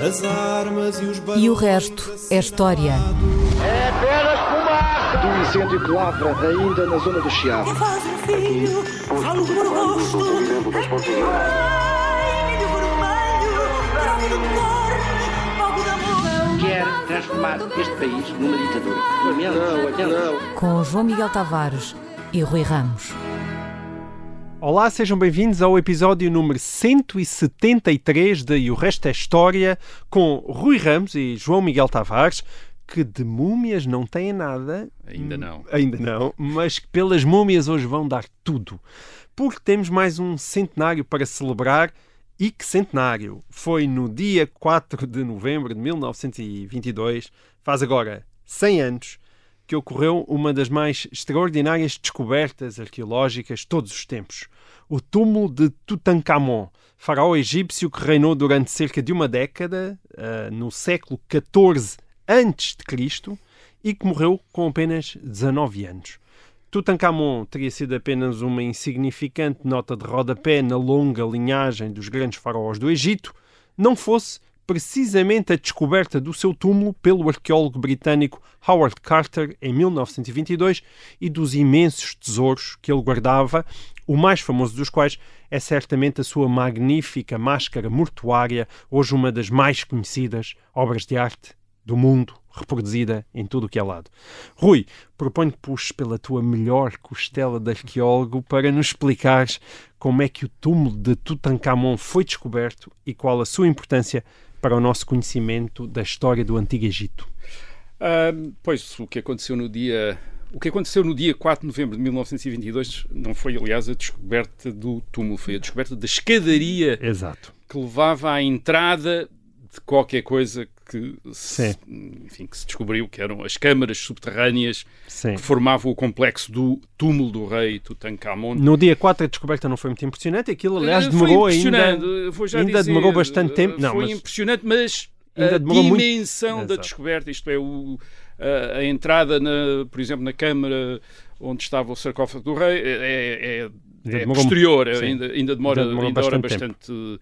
As armas e os E o resto é história. É apenas fumaça! Do incêndio que lavra ainda na zona do Chiado. Faz um filho, falo por rosto. Ai, milho vermelho, prova do cor, fogo da amor. Quer transformar este país numa ditadura. Não, não. Com João Miguel Tavares e Rui Ramos. Olá, sejam bem-vindos ao episódio número 173 de E o Resto é História, com Rui Ramos e João Miguel Tavares, que de múmias não têm nada. Ainda não. Ainda não, mas que pelas múmias hoje vão dar tudo. Porque temos mais um centenário para celebrar. E que centenário? Foi no dia 4 de novembro de 1922, faz agora 100 anos, que ocorreu uma das mais extraordinárias descobertas arqueológicas de todos os tempos. O túmulo de Tutankhamon, faraó egípcio que reinou durante cerca de uma década, uh, no século XIV a.C., e que morreu com apenas 19 anos. Tutankhamon teria sido apenas uma insignificante nota de rodapé na longa linhagem dos grandes faraós do Egito, não fosse precisamente a descoberta do seu túmulo pelo arqueólogo britânico Howard Carter em 1922 e dos imensos tesouros que ele guardava, o mais famoso dos quais é certamente a sua magnífica máscara mortuária, hoje uma das mais conhecidas obras de arte do mundo, reproduzida em tudo o que é lado. Rui, proponho que puxes pela tua melhor costela de arqueólogo para nos explicares como é que o túmulo de Tutankhamon foi descoberto e qual a sua importância para o nosso conhecimento da história do Antigo Egito. Pois, o que aconteceu no dia o que aconteceu no dia 4 de novembro de 1922 não foi, aliás, a descoberta do túmulo, foi a descoberta da escadaria Exato. que levava à entrada de qualquer coisa que se, enfim, que se descobriu que eram as câmaras subterrâneas Sim. que formavam o complexo do túmulo do rei Tutankhamon. No dia 4 a descoberta não foi muito impressionante, aquilo aliás demorou foi ainda, ainda dizer, demorou bastante tempo. Não, foi mas impressionante, mas ainda a demorou muito- dimensão da descoberta, isto é, o, a, a entrada, na, por exemplo, na câmara onde estava o sarcófago do rei, é, é, é demorou- posterior, ainda, ainda demora, Ainda demorou ainda demora bastante bastante, eh,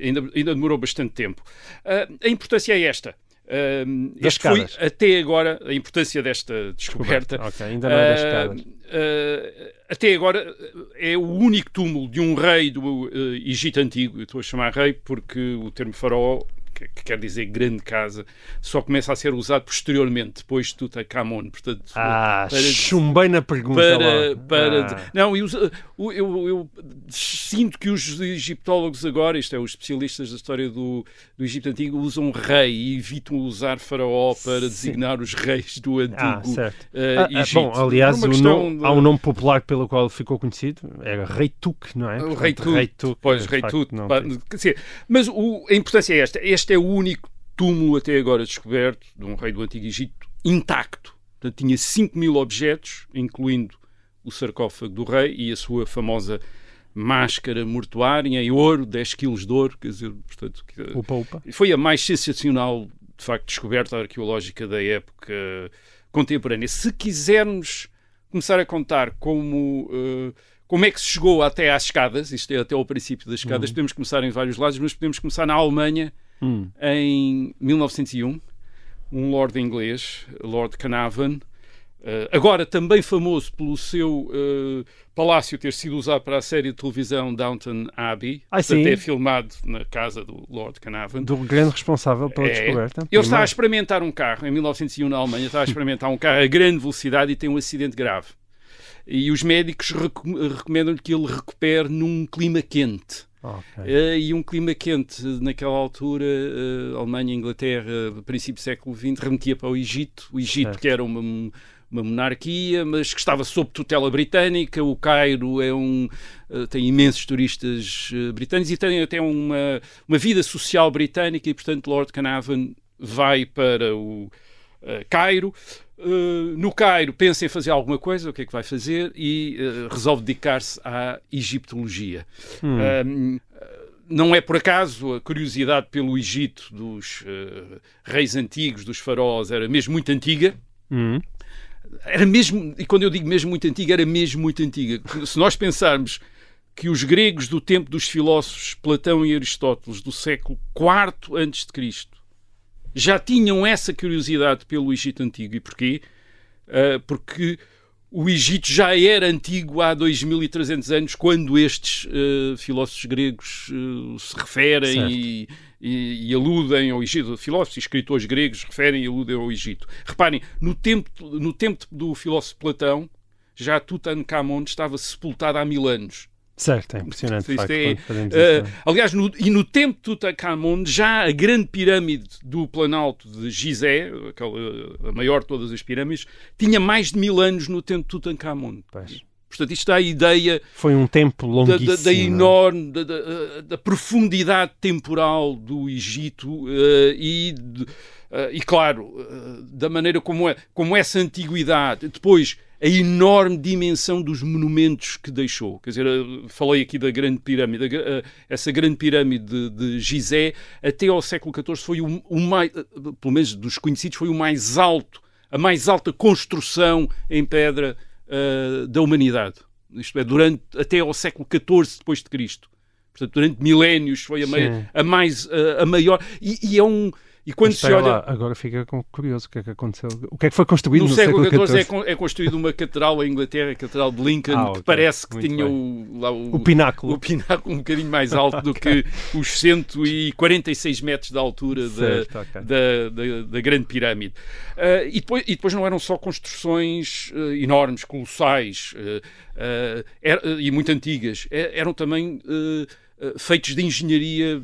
ainda, ainda demorou bastante tempo. Ah, a importância é esta. Ah, Das este foi até agora a importância desta descoberta. Ok, ainda não é das escadas. ah, até agora é o único túmulo de um rei do Egito Antigo. Eu estou a chamar rei porque o termo faraó, que, que quer dizer grande casa, só começa a ser usado posteriormente, depois de Tutankhamon. Portanto, Ah, para- chumbei na pergunta para, para Ah. não eu, eu, eu- eu sinto que os egiptólogos agora isto é os especialistas da história do, do Egito antigo usam rei e evitam usar faraó para Sim. designar os reis do antigo Ah, certo. eh, Ah, ah, Egito bom, aliás, o nome- de- há um nome popular pelo qual ficou conhecido, era Rei Tuk, não é? o Portanto, rei Tut, Rei Tuk, pois, de rei não mas o- a importância é esta este é o único túmulo até agora descoberto de um rei do antigo Egito intacto Portanto, tinha 5 mil objetos incluindo o sarcófago do rei e a sua famosa máscara mortuária em ouro, 10 quilos de ouro, quer dizer, portanto, que- Upa, upa. foi a mais sensacional, de facto, descoberta arqueológica da época contemporânea. Se quisermos começar a contar como, eh, como é que se chegou até às escadas, isto é até ao princípio das escadas, podemos começar em vários lados, mas podemos começar na Alemanha Hum. em 1901. Um lord inglês, Lord Carnarvon, eh, agora também famoso pelo seu eh, palácio ter sido usado para a série de televisão Downton Abbey, Ah, até filmado na casa do Lord Carnarvon. Do grande responsável pela É. descoberta. Ele está a experimentar um carro, em 1901 na Alemanha, está a experimentar um carro a grande velocidade e tem um acidente grave. E os médicos reco- recomendam-lhe que ele recupere num clima quente. Ok. Eh, e um clima quente naquela altura, eh, Alemanha, Inglaterra, princípio do século XX, remetia para o Egito. O Egito, Certo. que era uma, uma monarquia, mas que estava sob tutela britânica. O Cairo é um, eh, tem imensos turistas britânicos e tem até uma, uma vida social britânica e, portanto, Lord Carnarvon vai para o eh, Cairo. Uh, no Cairo pensa em fazer alguma coisa, o que é que vai fazer? E uh, resolve dedicar-se à egiptologia. Um, uh, não é por acaso a curiosidade pelo Egito dos uh, reis antigos, dos faraós, era mesmo muito antiga. Hum. Era mesmo, e quando eu digo mesmo muito antiga, era mesmo muito antiga. Se nós pensarmos que os gregos do tempo dos filósofos Platão e Aristóteles do século IV a.C. já tinham essa curiosidade pelo Egito Antigo. E porquê? Uh, porque o Egito já era antigo há 2300 anos, quando estes uh, filósofos gregos uh, se referem e, e, e, aludem ao Egito. Filósofos e escritores gregos referem e aludem ao Egito. Reparem, no tempo, no tempo do filósofo Platão, já Tutankhamon estava sepultado há mil anos. Certo, é impressionante. Facto, é, uh, aliás, no, e no tempo de Tutankhamon, já a grande pirâmide do Planalto de Gizé, aquela, a maior de todas as pirâmides, tinha mais de mil anos no tempo de Tutankhamon. Pois. Portanto, isto dá a ideia. Foi um tempo longuíssimo. Da, da, da enorme, da, da, da, profundidade temporal do Egito uh, e, uh, e, claro, da maneira como, é, como essa antiguidade. Depois a enorme dimensão dos monumentos que deixou. Quer dizer, falei aqui da Grande Pirâmide. Essa Grande Pirâmide de, de Gizé, até ao século XIV, foi o, o mais, pelo menos dos conhecidos, foi o mais alto, a mais alta construção em pedra uh, da humanidade. Isto é, durante, até ao século XIV depois de Cristo. Portanto, durante milénios foi a, a mais, a, a maior. E, e é um e quando se olha. Lá, agora fica curioso o que é que aconteceu. O que é que foi construído no, no século XIV? É, é construído uma catedral em Inglaterra, a Catedral de Lincoln, ah, okay. que parece que Muito tinha o, lá, o, o, pináculo. O pináculo um bocadinho mais alto okay. do que os 146 metros de altura certo, da, okay. da, da, da, Grande Pirâmide. Uh, e, depois, e depois não eram só construções uh, enormes, colossais uh, er, e muito antigas, eram também feitos de engenharia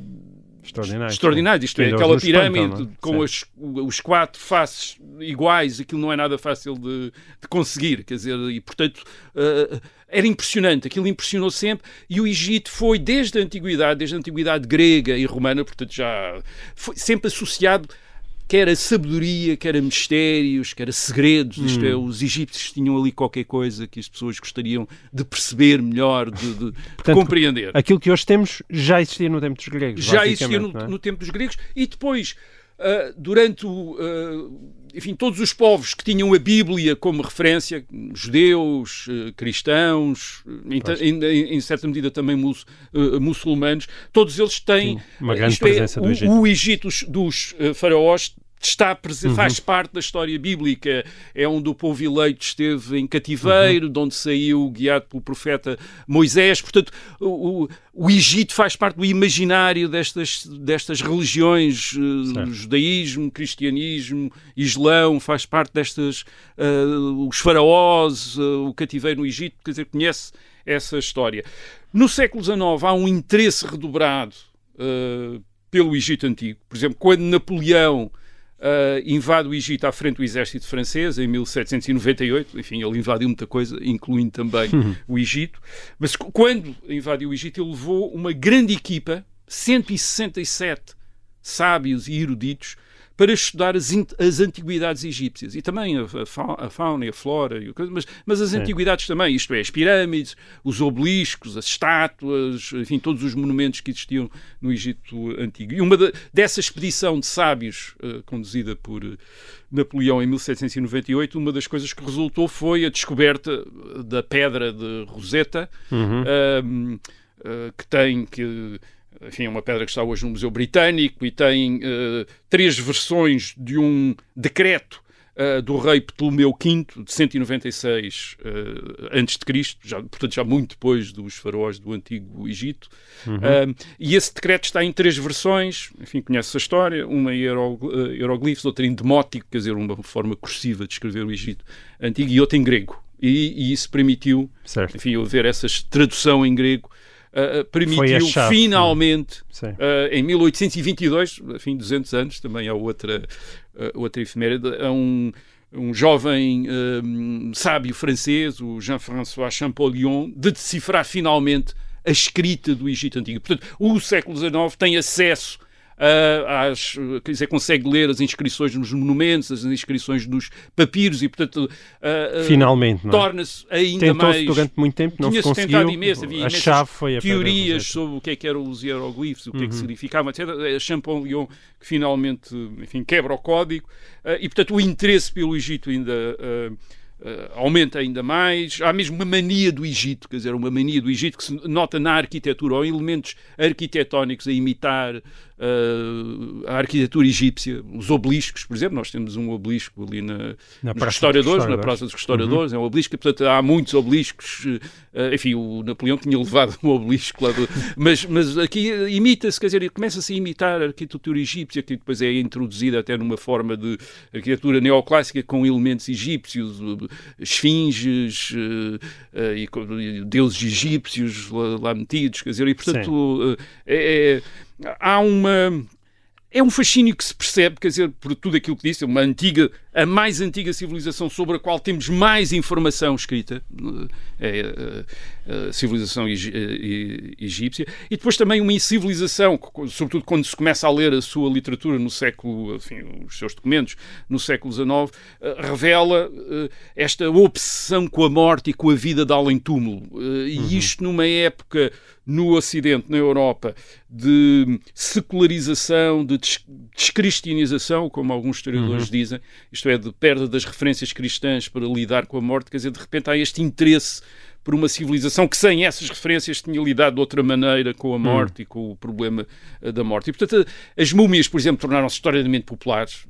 Extraordinário. Isto é, aquela pirâmide é? com as, os quatro faces iguais, aquilo não é nada fácil de, de conseguir, quer dizer, e portanto uh, era impressionante, aquilo impressionou sempre, e o Egito foi desde a antiguidade, desde a antiguidade grega e romana, portanto já foi sempre associado quer a sabedoria, quer a mistérios, quer a segredos. Isto é, hum. os egípcios tinham ali qualquer coisa que as pessoas gostariam de perceber melhor, de, de, Portanto, de compreender. Aquilo que hoje temos já existia no tempo dos gregos. Já existia no, é? no tempo dos gregos e depois, uh, durante o. Uh, enfim, todos os povos que tinham a Bíblia como referência, judeus, uh, cristãos, em, em, em, certa medida também mus, muçulmanos, todos eles têm Sim, uma grande é, presença é, do Egito. O, o Egito dos, dos faraós está presente, uhum. faz parte da história bíblica. É onde o povo eleito esteve em cativeiro, uhum. de onde saiu guiado pelo profeta Moisés. Portanto, o, o, o Egito faz parte do imaginário destas, destas religiões, uh, judaísmo, cristianismo, islão, faz parte destas, uh, os faraós, uh, o cativeiro no Egito, quer dizer, conhece essa história. No século XIX há um interesse redobrado pelo Egito Antigo. Por exemplo, quando Napoleão Uh, invade o Egito à frente do exército francês em 1798. Enfim, ele invadiu muita coisa, incluindo também uhum. o Egito. Mas quando invadiu o Egito, ele levou uma grande equipa, 167 sábios e eruditos, para estudar as, as antiguidades egípcias e também a, fauna e a flora, e mas, mas as Sim. antiguidades também, isto é, as pirâmides, os obeliscos, as estátuas, enfim, todos os monumentos que existiam no Egito Antigo. E uma de, dessa expedição de sábios, uh, conduzida por uh, Napoleão em 1798, uma das coisas que resultou foi a descoberta da pedra de Rosetta, uhum. uh, que tem que enfim, é uma pedra que está hoje no Museu Britânico e tem uh, três versões de um decreto uh, do rei Ptolomeu V de 196 uh, Cristo, já, portanto já muito depois dos faraós do antigo Egito. Uhum. Uh, e esse decreto está em três versões, enfim, conhece a história, uma em hieroglifos, outra em demótico, quer dizer, uma forma cursiva de escrever o Egito antigo, e outra em grego. E, e isso permitiu, certo. enfim, haver essa tradução em grego uh, permitiu finalmente, uh, em 1822, enfim, 200 anos, também há outra, uh, outra efeméride, a um, um jovem sábio francês, o Jean-François Champollion, de decifrar finalmente a escrita do Egito Antigo. Portanto, o século XIX tem acesso uh, às, quer dizer, consegue ler as inscrições nos monumentos, as inscrições dos papiros e, portanto, uh, finalmente, é? torna-se ainda mais. durante muito tempo, não se conseguiu. Imenso, havia a chave foi a teorias sobre o que é que eram os hieroglifos, o que uhum. é que uhum. significavam, etc. É Champollion que finalmente, enfim, quebra o código uh, e, portanto, o interesse pelo Egito ainda Uh, aumenta ainda mais. Há mesmo uma mania do Egito, quer dizer, uma mania do Egito que se nota na arquitetura, ou elementos arquitetónicos a imitar uh, a arquitetura egípcia, os obeliscos, por exemplo, nós temos um obelisco ali na, Na nos Praça restauradores, dos na Praça dos Restauradores, é um obelisco, portanto há muitos obeliscos, uh, enfim, o Napoleão tinha levado um obelisco lá do, mas, mas aqui imita-se, quer dizer, começa-se a imitar a arquitetura egípcia, que depois é introduzida até numa forma de arquitetura neoclássica com elementos egípcios, esfinges uh, e, deuses egípcios lá, lá metidos, quer dizer, e portanto é- é- há uma é um fascínio que se percebe, quer dizer, por tudo aquilo que disse, é uma antiga, a mais antiga civilização sobre a qual temos mais informação escrita, é a, a civilização egi- e- egípcia, e depois também uma civilização, que, sobretudo quando se começa a ler a sua literatura no século, enfim, os seus documentos no século XIX, eh, revela eh, esta obsessão com a morte e com a vida de além-túmulo. Eh, E isto numa época no Ocidente, na Europa, de secularização, de des- descristianização, como alguns historiadores dizem, isto é, de perda das referências cristãs para lidar com a morte, quer dizer, de repente há este interesse por uma civilização que sem essas referências tinha lidado de outra maneira com a morte e com o problema eh, da morte. E, portanto, as múmias, por exemplo, tornaram-se historicamente populares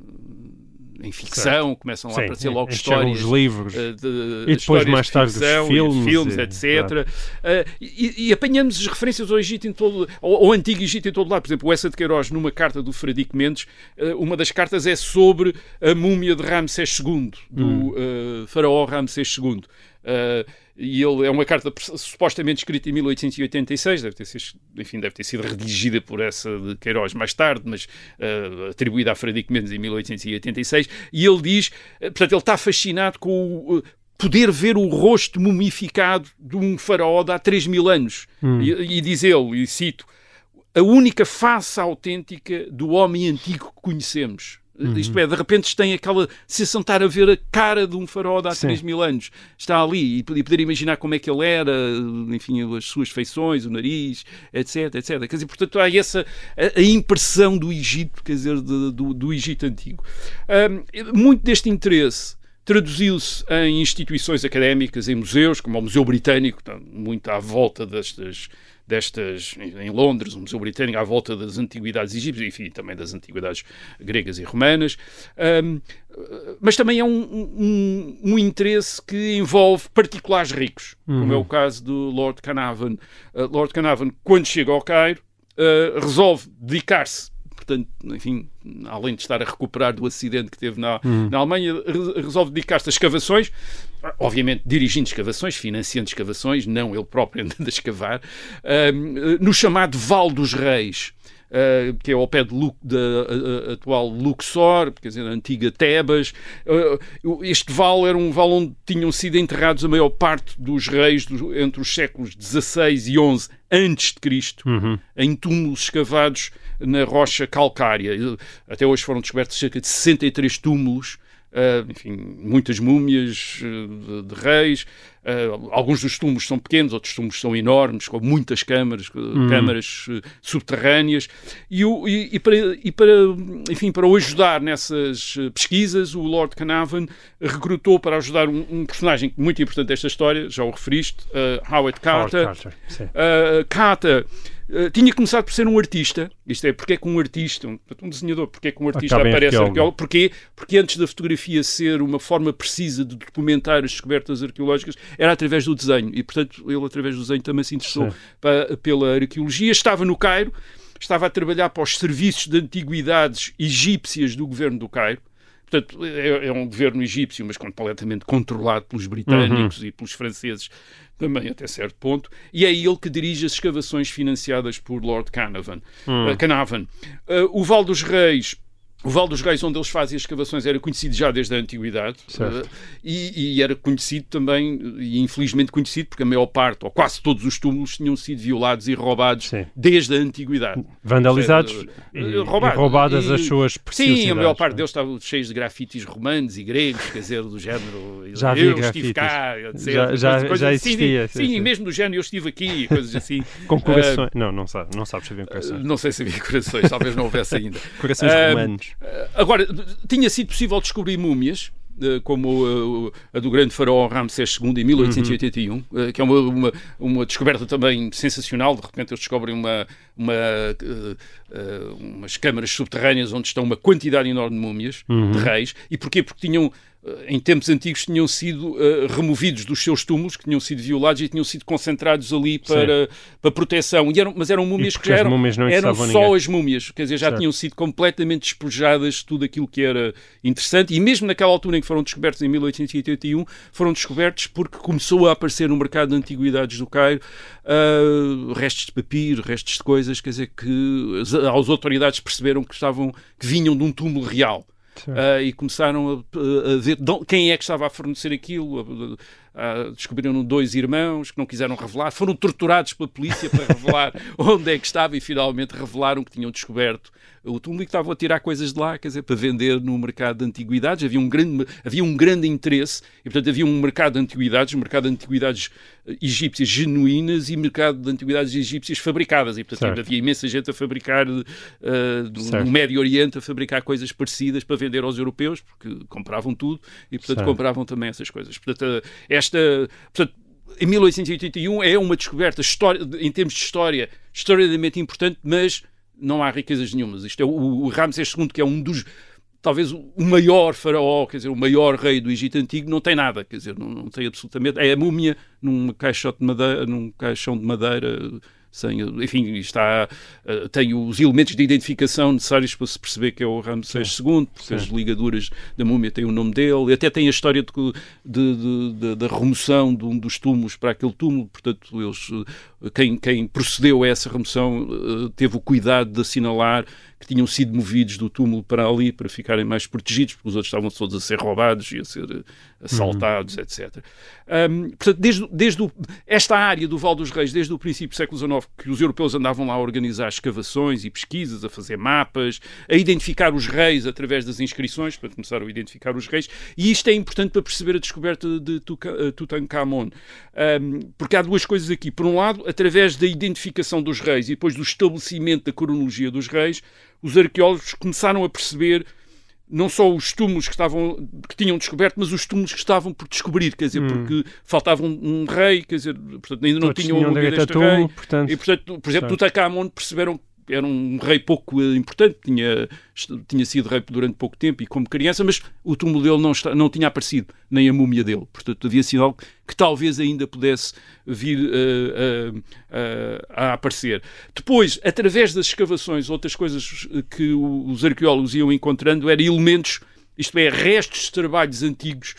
em ficção, começam lá Sim, a aparecer logo histórias os livros. eh, de, E depois, histórias mais de tarde, os ficção, filmes, filmes e- etc. Eh, e, e apanhamos as referências ao Egito em todo, ao, ao antigo Egito em todo lado. Por exemplo, o Essa de Queiroz, numa carta do Fradique Mendes, eh, uma das cartas é sobre a múmia de Ramsés II, do Hum. eh, faraó Ramsés II. Eh, e ele é uma carta supostamente escrita em 1886, deve ter sido, enfim, deve ter sido redigida por essa de Queiroz mais tarde, mas eh, atribuída a Fradique Mendes em 1886. E ele diz, eh, portanto, ele está fascinado com o, poder ver o rosto mumificado de um faraó de há 3 mil anos. E, e diz ele, e cito, a única face autêntica do homem antigo que conhecemos. Isto é, de repente tem aquela sensação de estar a ver a cara de um faraó de há Sim. 3 mil anos. Está ali e poder imaginar como é que ele era, enfim, as suas feições, o nariz, etc, etc. Quer dizer, portanto, há essa a, a impressão do Egito, quer dizer, de- do, do Egito antigo. Hum, muito deste interesse traduziu-se em instituições académicas, em museus, como o Museu Britânico, muito à volta destas, destas em Londres, o Museu Britânico à volta das antiguidades egípcias, enfim, também das antiguidades gregas e romanas. Hum, mas também é um, um, um interesse que envolve particulares ricos, como é o caso do Lord Carnarvon. Uh, Lord Carnarvon, quando chega ao Cairo, uh, resolve dedicar-se portanto, enfim, além de estar a recuperar do acidente que teve na, na Alemanha, re- resolve dedicar-se a escavações, obviamente dirigindo escavações, financiando escavações, não ele próprio andando a escavar, ahm, no chamado Val dos Reis. ah, que é ao pé de Lu- da a- atual Luxor, quer dizer, a antiga Tebas. Ah, este vale era um vale onde tinham sido enterrados a maior parte dos reis do- entre os séculos XVI e XI antes de Cristo, em túmulos escavados na rocha calcária. Até hoje foram descobertos cerca de 63 túmulos, ah, enfim, muitas múmias ah, de, de reis. Ah, alguns dos túmulos são pequenos, outros túmulos são enormes, com muitas câmaras, ah, câmaras subterrâneas. E, o- e- e para, e para, enfim, para o ajudar nessas pesquisas, o Lord Carnarvon recrutou para ajudar um, um personagem muito importante desta história, já o referiste, Howard Howard Carter. Carter. Uh, uh, tinha começado por ser um artista. Isto é, porque é que um artista, um, um desenhador, porque é que um artista Acaba em aparece arqueólogo. arqueólogo? Porquê? Porque antes da fotografia ser uma forma precisa de documentar as descobertas arqueológicas, era através do desenho. E, portanto, ele, através do desenho, também se interessou Sim. pa- pela arqueologia. Estava no Cairo, estava a trabalhar para os serviços de antiguidades egípcias do governo do Cairo. Portanto, é, é um governo egípcio, mas completamente controlado pelos britânicos e pelos franceses também até certo ponto, e é ele que dirige as escavações financiadas por Lord Carnarvon. Uh, Carnarvon. Uh, o Val dos Reis o Val dos Reis, onde eles fazem as escavações, era conhecido já desde a antiguidade uh, e, e era conhecido também, e infelizmente conhecido, porque a maior parte, ou quase todos os túmulos, tinham sido violados e roubados Sim. desde a antiguidade. Vandalizados seja, e, eh, e roubado. roubadas E- as suas preciosidades. Sim, a maior parte é? deles estavam cheios de grafites romanos e gregos, quer dizer, do género. Já eu grafites. estive cá, etc. Já- já- coisas já assim. existia, Sim, sim, sim. mesmo do género, eu estive aqui, coisas assim. Com corações. não, não sabe, não sabes saber corações. não sei se havia corações, talvez não houvesse ainda. Corações ah, romanos. Agora, tinha sido possível descobrir múmias eh, como eh, a do grande faraó Ramsés II em 1881, uhum. Eh, que é uma, uma, uma, descoberta também sensacional. De repente eles descobrem uma, uma, umas câmaras subterrâneas onde estão uma quantidade enorme de múmias uhum. de reis. E porquê? Porque tinham eh, em tempos antigos tinham sido uh, removidos dos seus túmulos, que tinham sido violados e tinham sido concentrados ali para, para proteção. E eram, mas eram múmias que já eram, eram só ninguém. as múmias, quer dizer, já certo. tinham sido completamente despejadas tudo aquilo que era interessante. E mesmo naquela altura em que foram descobertos, em 1881, foram descobertos porque começou a aparecer no mercado de antiguidades do Cairo uh, restos de papiro, restos de coisas, quer dizer, que as, as autoridades perceberam que estavam que vinham de um túmulo real. Uh, e começaram a, a ver quem é que estava a fornecer aquilo. Uh, descobriram dois irmãos que não quiseram revelar, foram torturados pela polícia para revelar onde é que estava e finalmente revelaram que tinham descoberto o que estavam a tirar coisas de lá, quer dizer, para vender no mercado de antiguidades. Havia um grande, havia um grande interesse e, portanto, havia um mercado de antiguidades, um mercado de antiguidades eh, egípcias genuínas e mercado de antiguidades egípcias fabricadas. E, portanto, certo. havia imensa gente a fabricar uh, no Médio Oriente, a fabricar coisas parecidas para vender aos europeus, porque compravam tudo e, portanto, certo. compravam também essas coisas. Portanto, esta. Portanto, em 1881 é uma descoberta história, em termos de história extraordinariamente importante, mas não há riquezas nenhumas. Isto é o, o Ramsés II, que é um dos talvez o maior faraó, quer dizer, o maior rei do Egito Antigo, não tem nada, quer dizer, não, não tem absolutamente. É a múmia num caixote de madeira, num caixão de madeira sem, enfim, está, uh, tem os elementos de identificação necessários para se perceber que é o Ramsés II, porque Sim. as ligaduras da múmia têm o nome dele, e até tem a história de, de, de, de, da remoção de um dos túmulos para aquele túmulo, portanto, eles, eh, quem, quem procedeu a essa remoção uh, teve o cuidado de assinalar que tinham sido movidos do túmulo para ali para ficarem mais protegidos, porque os outros estavam todos a ser roubados e a ser eh, assaltados, uhum. etc. Um, portanto, desde, desde o, esta área do Val dos Reis, desde o princípio do século XIX, que os europeus andavam lá a organizar escavações e pesquisas, a fazer mapas, a identificar os reis através das inscrições, para começar a identificar os reis, e isto é importante para perceber a descoberta de eh, Tutankhamon, um, porque há duas coisas aqui. Por um lado, através da identificação dos reis e depois do estabelecimento da cronologia dos reis, os arqueólogos começaram a perceber não só os túmulos que, estavam, que tinham descoberto, mas os túmulos que estavam por descobrir, quer dizer, hum. porque faltava um, um, rei, quer dizer, portanto, ainda não tinham o nome deste rei. Portanto, e, portanto, por exemplo, Tutankhamon perceberam era um rei pouco eh, importante, tinha, tinha sido rei durante pouco tempo e como criança, mas o túmulo dele não, está, não tinha aparecido, nem a múmia dele. Portanto, havia sido algo que talvez ainda pudesse vir uh, uh, uh, a aparecer. Depois, através das escavações, outras coisas que os arqueólogos iam encontrando eram elementos, isto é, restos de trabalhos antigos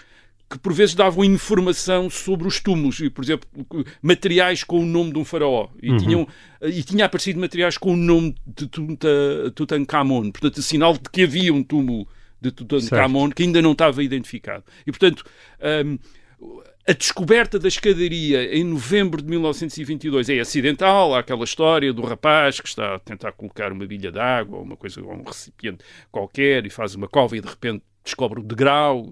que por vezes davam informação sobre os túmulos, e, por exemplo, materiais com o nome de um faraó. E, uhum. tinham, e tinha aparecido materiais com o nome de Tutankhamon, portanto, sinal de que havia um túmulo de Tutankhamon que ainda não estava identificado. E, portanto, um, a descoberta da escadaria em novembro de 1922 é acidental. Há aquela história do rapaz que está a tentar colocar uma bilha de água ou uma coisa, ou um recipiente qualquer e faz uma cova e de repente descobre o degrau,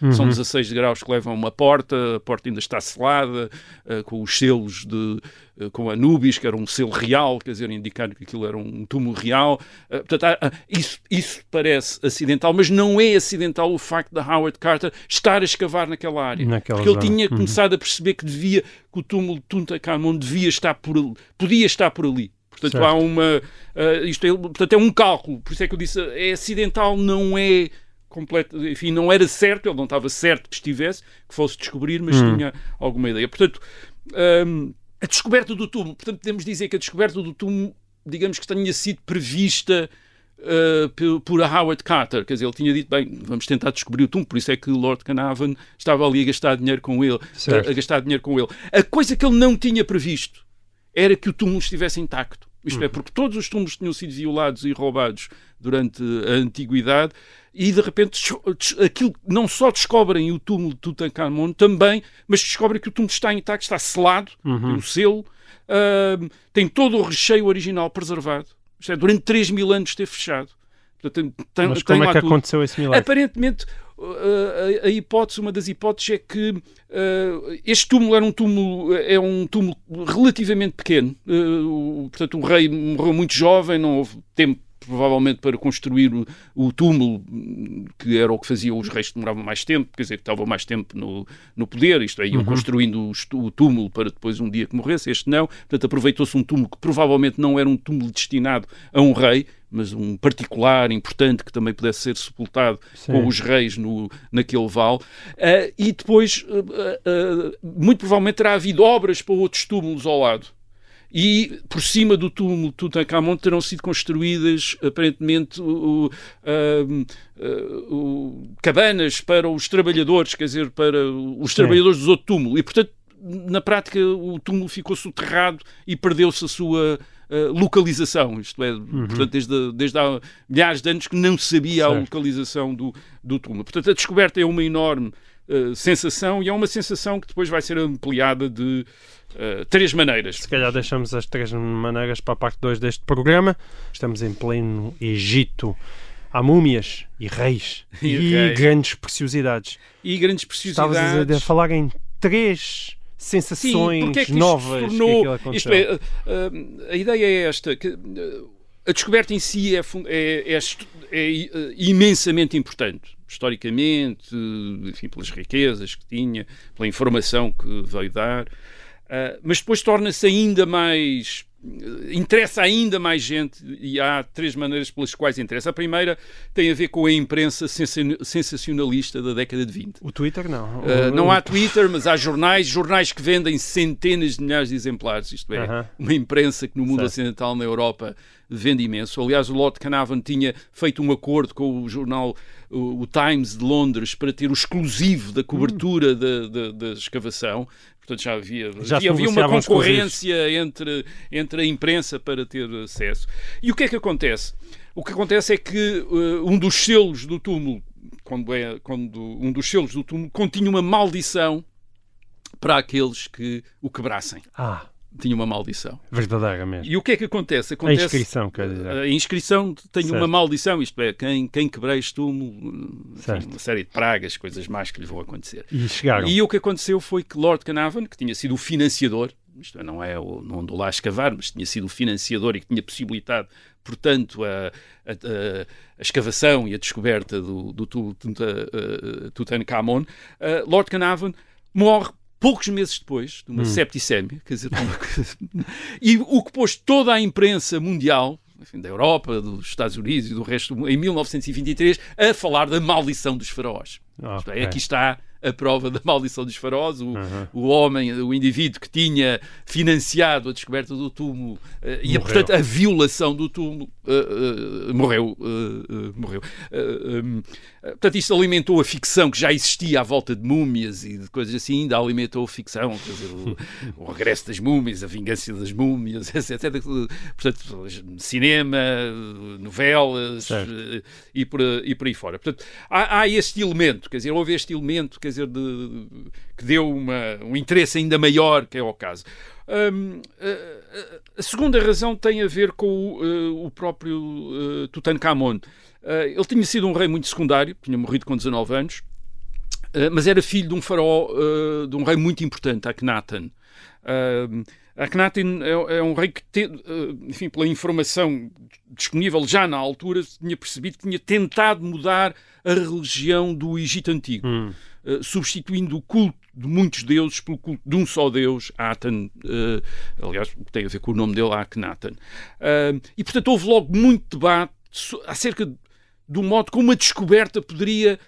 uhum. são 16 degraus que levam a uma porta, a porta ainda está selada, uh, com os selos de. Uh, com Anubis, que era um selo real, quer dizer, indicando que aquilo era um túmulo real. Uh, portanto, isso, isso parece acidental, mas não é acidental o facto de Howard Carter estar a escavar naquela área. Naquela porque zona. ele tinha uhum. começado a perceber que devia, que o túmulo de Tutankhamon devia estar por ali, podia estar por ali. Portanto, certo. há uma. Uh, isto é, portanto, é um cálculo. Por isso é que eu disse, é acidental, não é completo, enfim, não era certo, ele não estava certo que estivesse, que fosse descobrir, mas hum. tinha alguma ideia. Portanto, um, a descoberta do túmulo, portanto, podemos dizer que a descoberta do túmulo, digamos que tenha sido prevista uh, por Howard Carter, quer dizer, ele tinha dito, bem, vamos tentar descobrir o túmulo, por isso é que Lord Carnarvon estava ali a gastar dinheiro com ele, a, a gastar dinheiro com ele. A coisa que ele não tinha previsto era que o túmulo estivesse intacto. Isto é, uhum. porque todos os túmulos tinham sido violados e roubados durante a Antiguidade e de repente aquilo não só descobrem o túmulo de Tutankhamon também, mas descobrem que o túmulo está intacto, está selado, uhum. tem o selo, uh, tem todo o recheio original preservado. Isto é, durante 3 mil anos esteve fechado. Portanto, tem, mas como é que tudo. aconteceu esse milagre? Aparentemente, a, a, hipótese, uma das hipóteses é que uh, este túmulo era um túmulo, é um túmulo relativamente pequeno. Uh, portanto, o rei morreu muito jovem, não houve tempo provavelmente para construir o, o, túmulo, que era o que fazia os reis que demoravam mais tempo, quer dizer, que estavam mais tempo no, no poder, isto é, iam uhum. construindo o, o, túmulo para depois um dia que morresse, este não. Portanto, aproveitou-se um túmulo que provavelmente não era um túmulo destinado a um rei, mas um particular importante que também pudesse ser sepultado Sim. com os reis no, naquele vale. Uh, e depois, uh, uh, muito provavelmente, terá havido obras para outros túmulos ao lado. E por cima do túmulo Tutankhamon terão sido construídas, aparentemente, o, o, cabanas para os trabalhadores, quer dizer, para os Sim. trabalhadores do outro túmulo. E, portanto, na prática, o túmulo ficou soterrado e perdeu-se a sua uh, localização. Isto é, uhum. portanto, desde, desde há milhares de anos que não se sabia certo. a localização do, do túmulo. Portanto, a descoberta é uma enorme uh, sensação e é uma sensação que depois vai ser ampliada de uh, três maneiras. Se calhar deixamos as três maneiras para a parte 2 deste programa. Estamos em pleno Egito. Há múmias e reis e, e reis. grandes preciosidades. E grandes preciosidades. Estavas a, a falar em três sensações Sim, é novas que tornou, que isto é, a, a, ideia é esta que a descoberta em si é, é, é, é imensamente importante historicamente, enfim, pelas riquezas que tinha, pela informação que veio dar, uh, mas depois torna-se ainda mais interessa ainda mais gente e há três maneiras pelas quais interessa. A primeira tem a ver com a imprensa sensacionalista da década de 20. O Twitter não. Uh, não há Twitter, mas há jornais, jornais que vendem centenas de milhares de exemplares. Isto é, uh -huh. uma imprensa que no mundo certo. ocidental, na Europa, vende imenso. Aliás, o Lord Carnarvon tinha feito um acordo com o jornal o, Times de Londres para ter o exclusivo da cobertura hum. da, da, da escavação. Portanto, já havia, já havia, uma concorrência entre, entre a imprensa para ter acesso. E o que é que acontece? O que acontece é que uh, um dos selos do túmulo, quando, é, quando um dos selos do túmulo continha uma maldição para aqueles que o quebrassem. Ah tinha uma maldição. Verdadeira mesmo. E o que é que acontece? acontece a inscrição, quer dizer. A inscrição tem certo. uma maldição, isto é, quem, quem quebrar este túmulo, enfim, uma série de pragas, coisas mais que lhe vão acontecer. E chegaram. E o que aconteceu foi que Lord Carnarvon, que tinha sido o financiador, isto é, não é o, não andou lá a escavar, mas tinha sido o financiador e que tinha possibilitado, portanto, a, a, a, escavação e a descoberta do, do, do, do Tutankhamon, uh, Lord Carnarvon morre poucos meses depois, de uma hum. septicémia, quer dizer, uma... e o que pôs toda a imprensa mundial, enfim, da Europa, dos Estados Unidos e do resto, em 1923, a falar da maldição dos faraós. Okay. É, aqui está a prova da maldição dos faraós, o, uhum. o homem, o indivíduo que tinha financiado a descoberta do túmulo uh, e, portanto, a violação do túmulo uh, uh, morreu. morreu. Um, portanto, isto alimentou a ficção que já existia à volta de múmias e de coisas assim, ainda alimentou a ficção, quer dizer, o, o regresso das múmias, a vingança das múmias, etc. Portanto, cinema, novelas e por, e por aí fora. Portanto, há, há este elemento, quer dizer, houve este elemento, quer dizer, de, que deu uma, um interesse ainda maior, que é o caso. Um, a, a, segunda razão tem a ver com o, uh, o próprio uh, Tutankhamon. Ele tinha sido um rei muito secundário, tinha morrido com 19 anos, mas era filho de um faraó, de um rei muito importante, Akhenaten. Akhenaten é, é, um rei que, te, enfim, pela informação disponível já na altura, tinha percebido que tinha tentado mudar a religião do Egito Antigo. Hum. Eh, substituindo o culto de muitos deuses pelo culto de um só Deus, Atan, uh, aliás, tem a ver com o nome dele, Akhenaten. Uh, e, portanto, houve logo muito debate acerca do modo como a descoberta poderia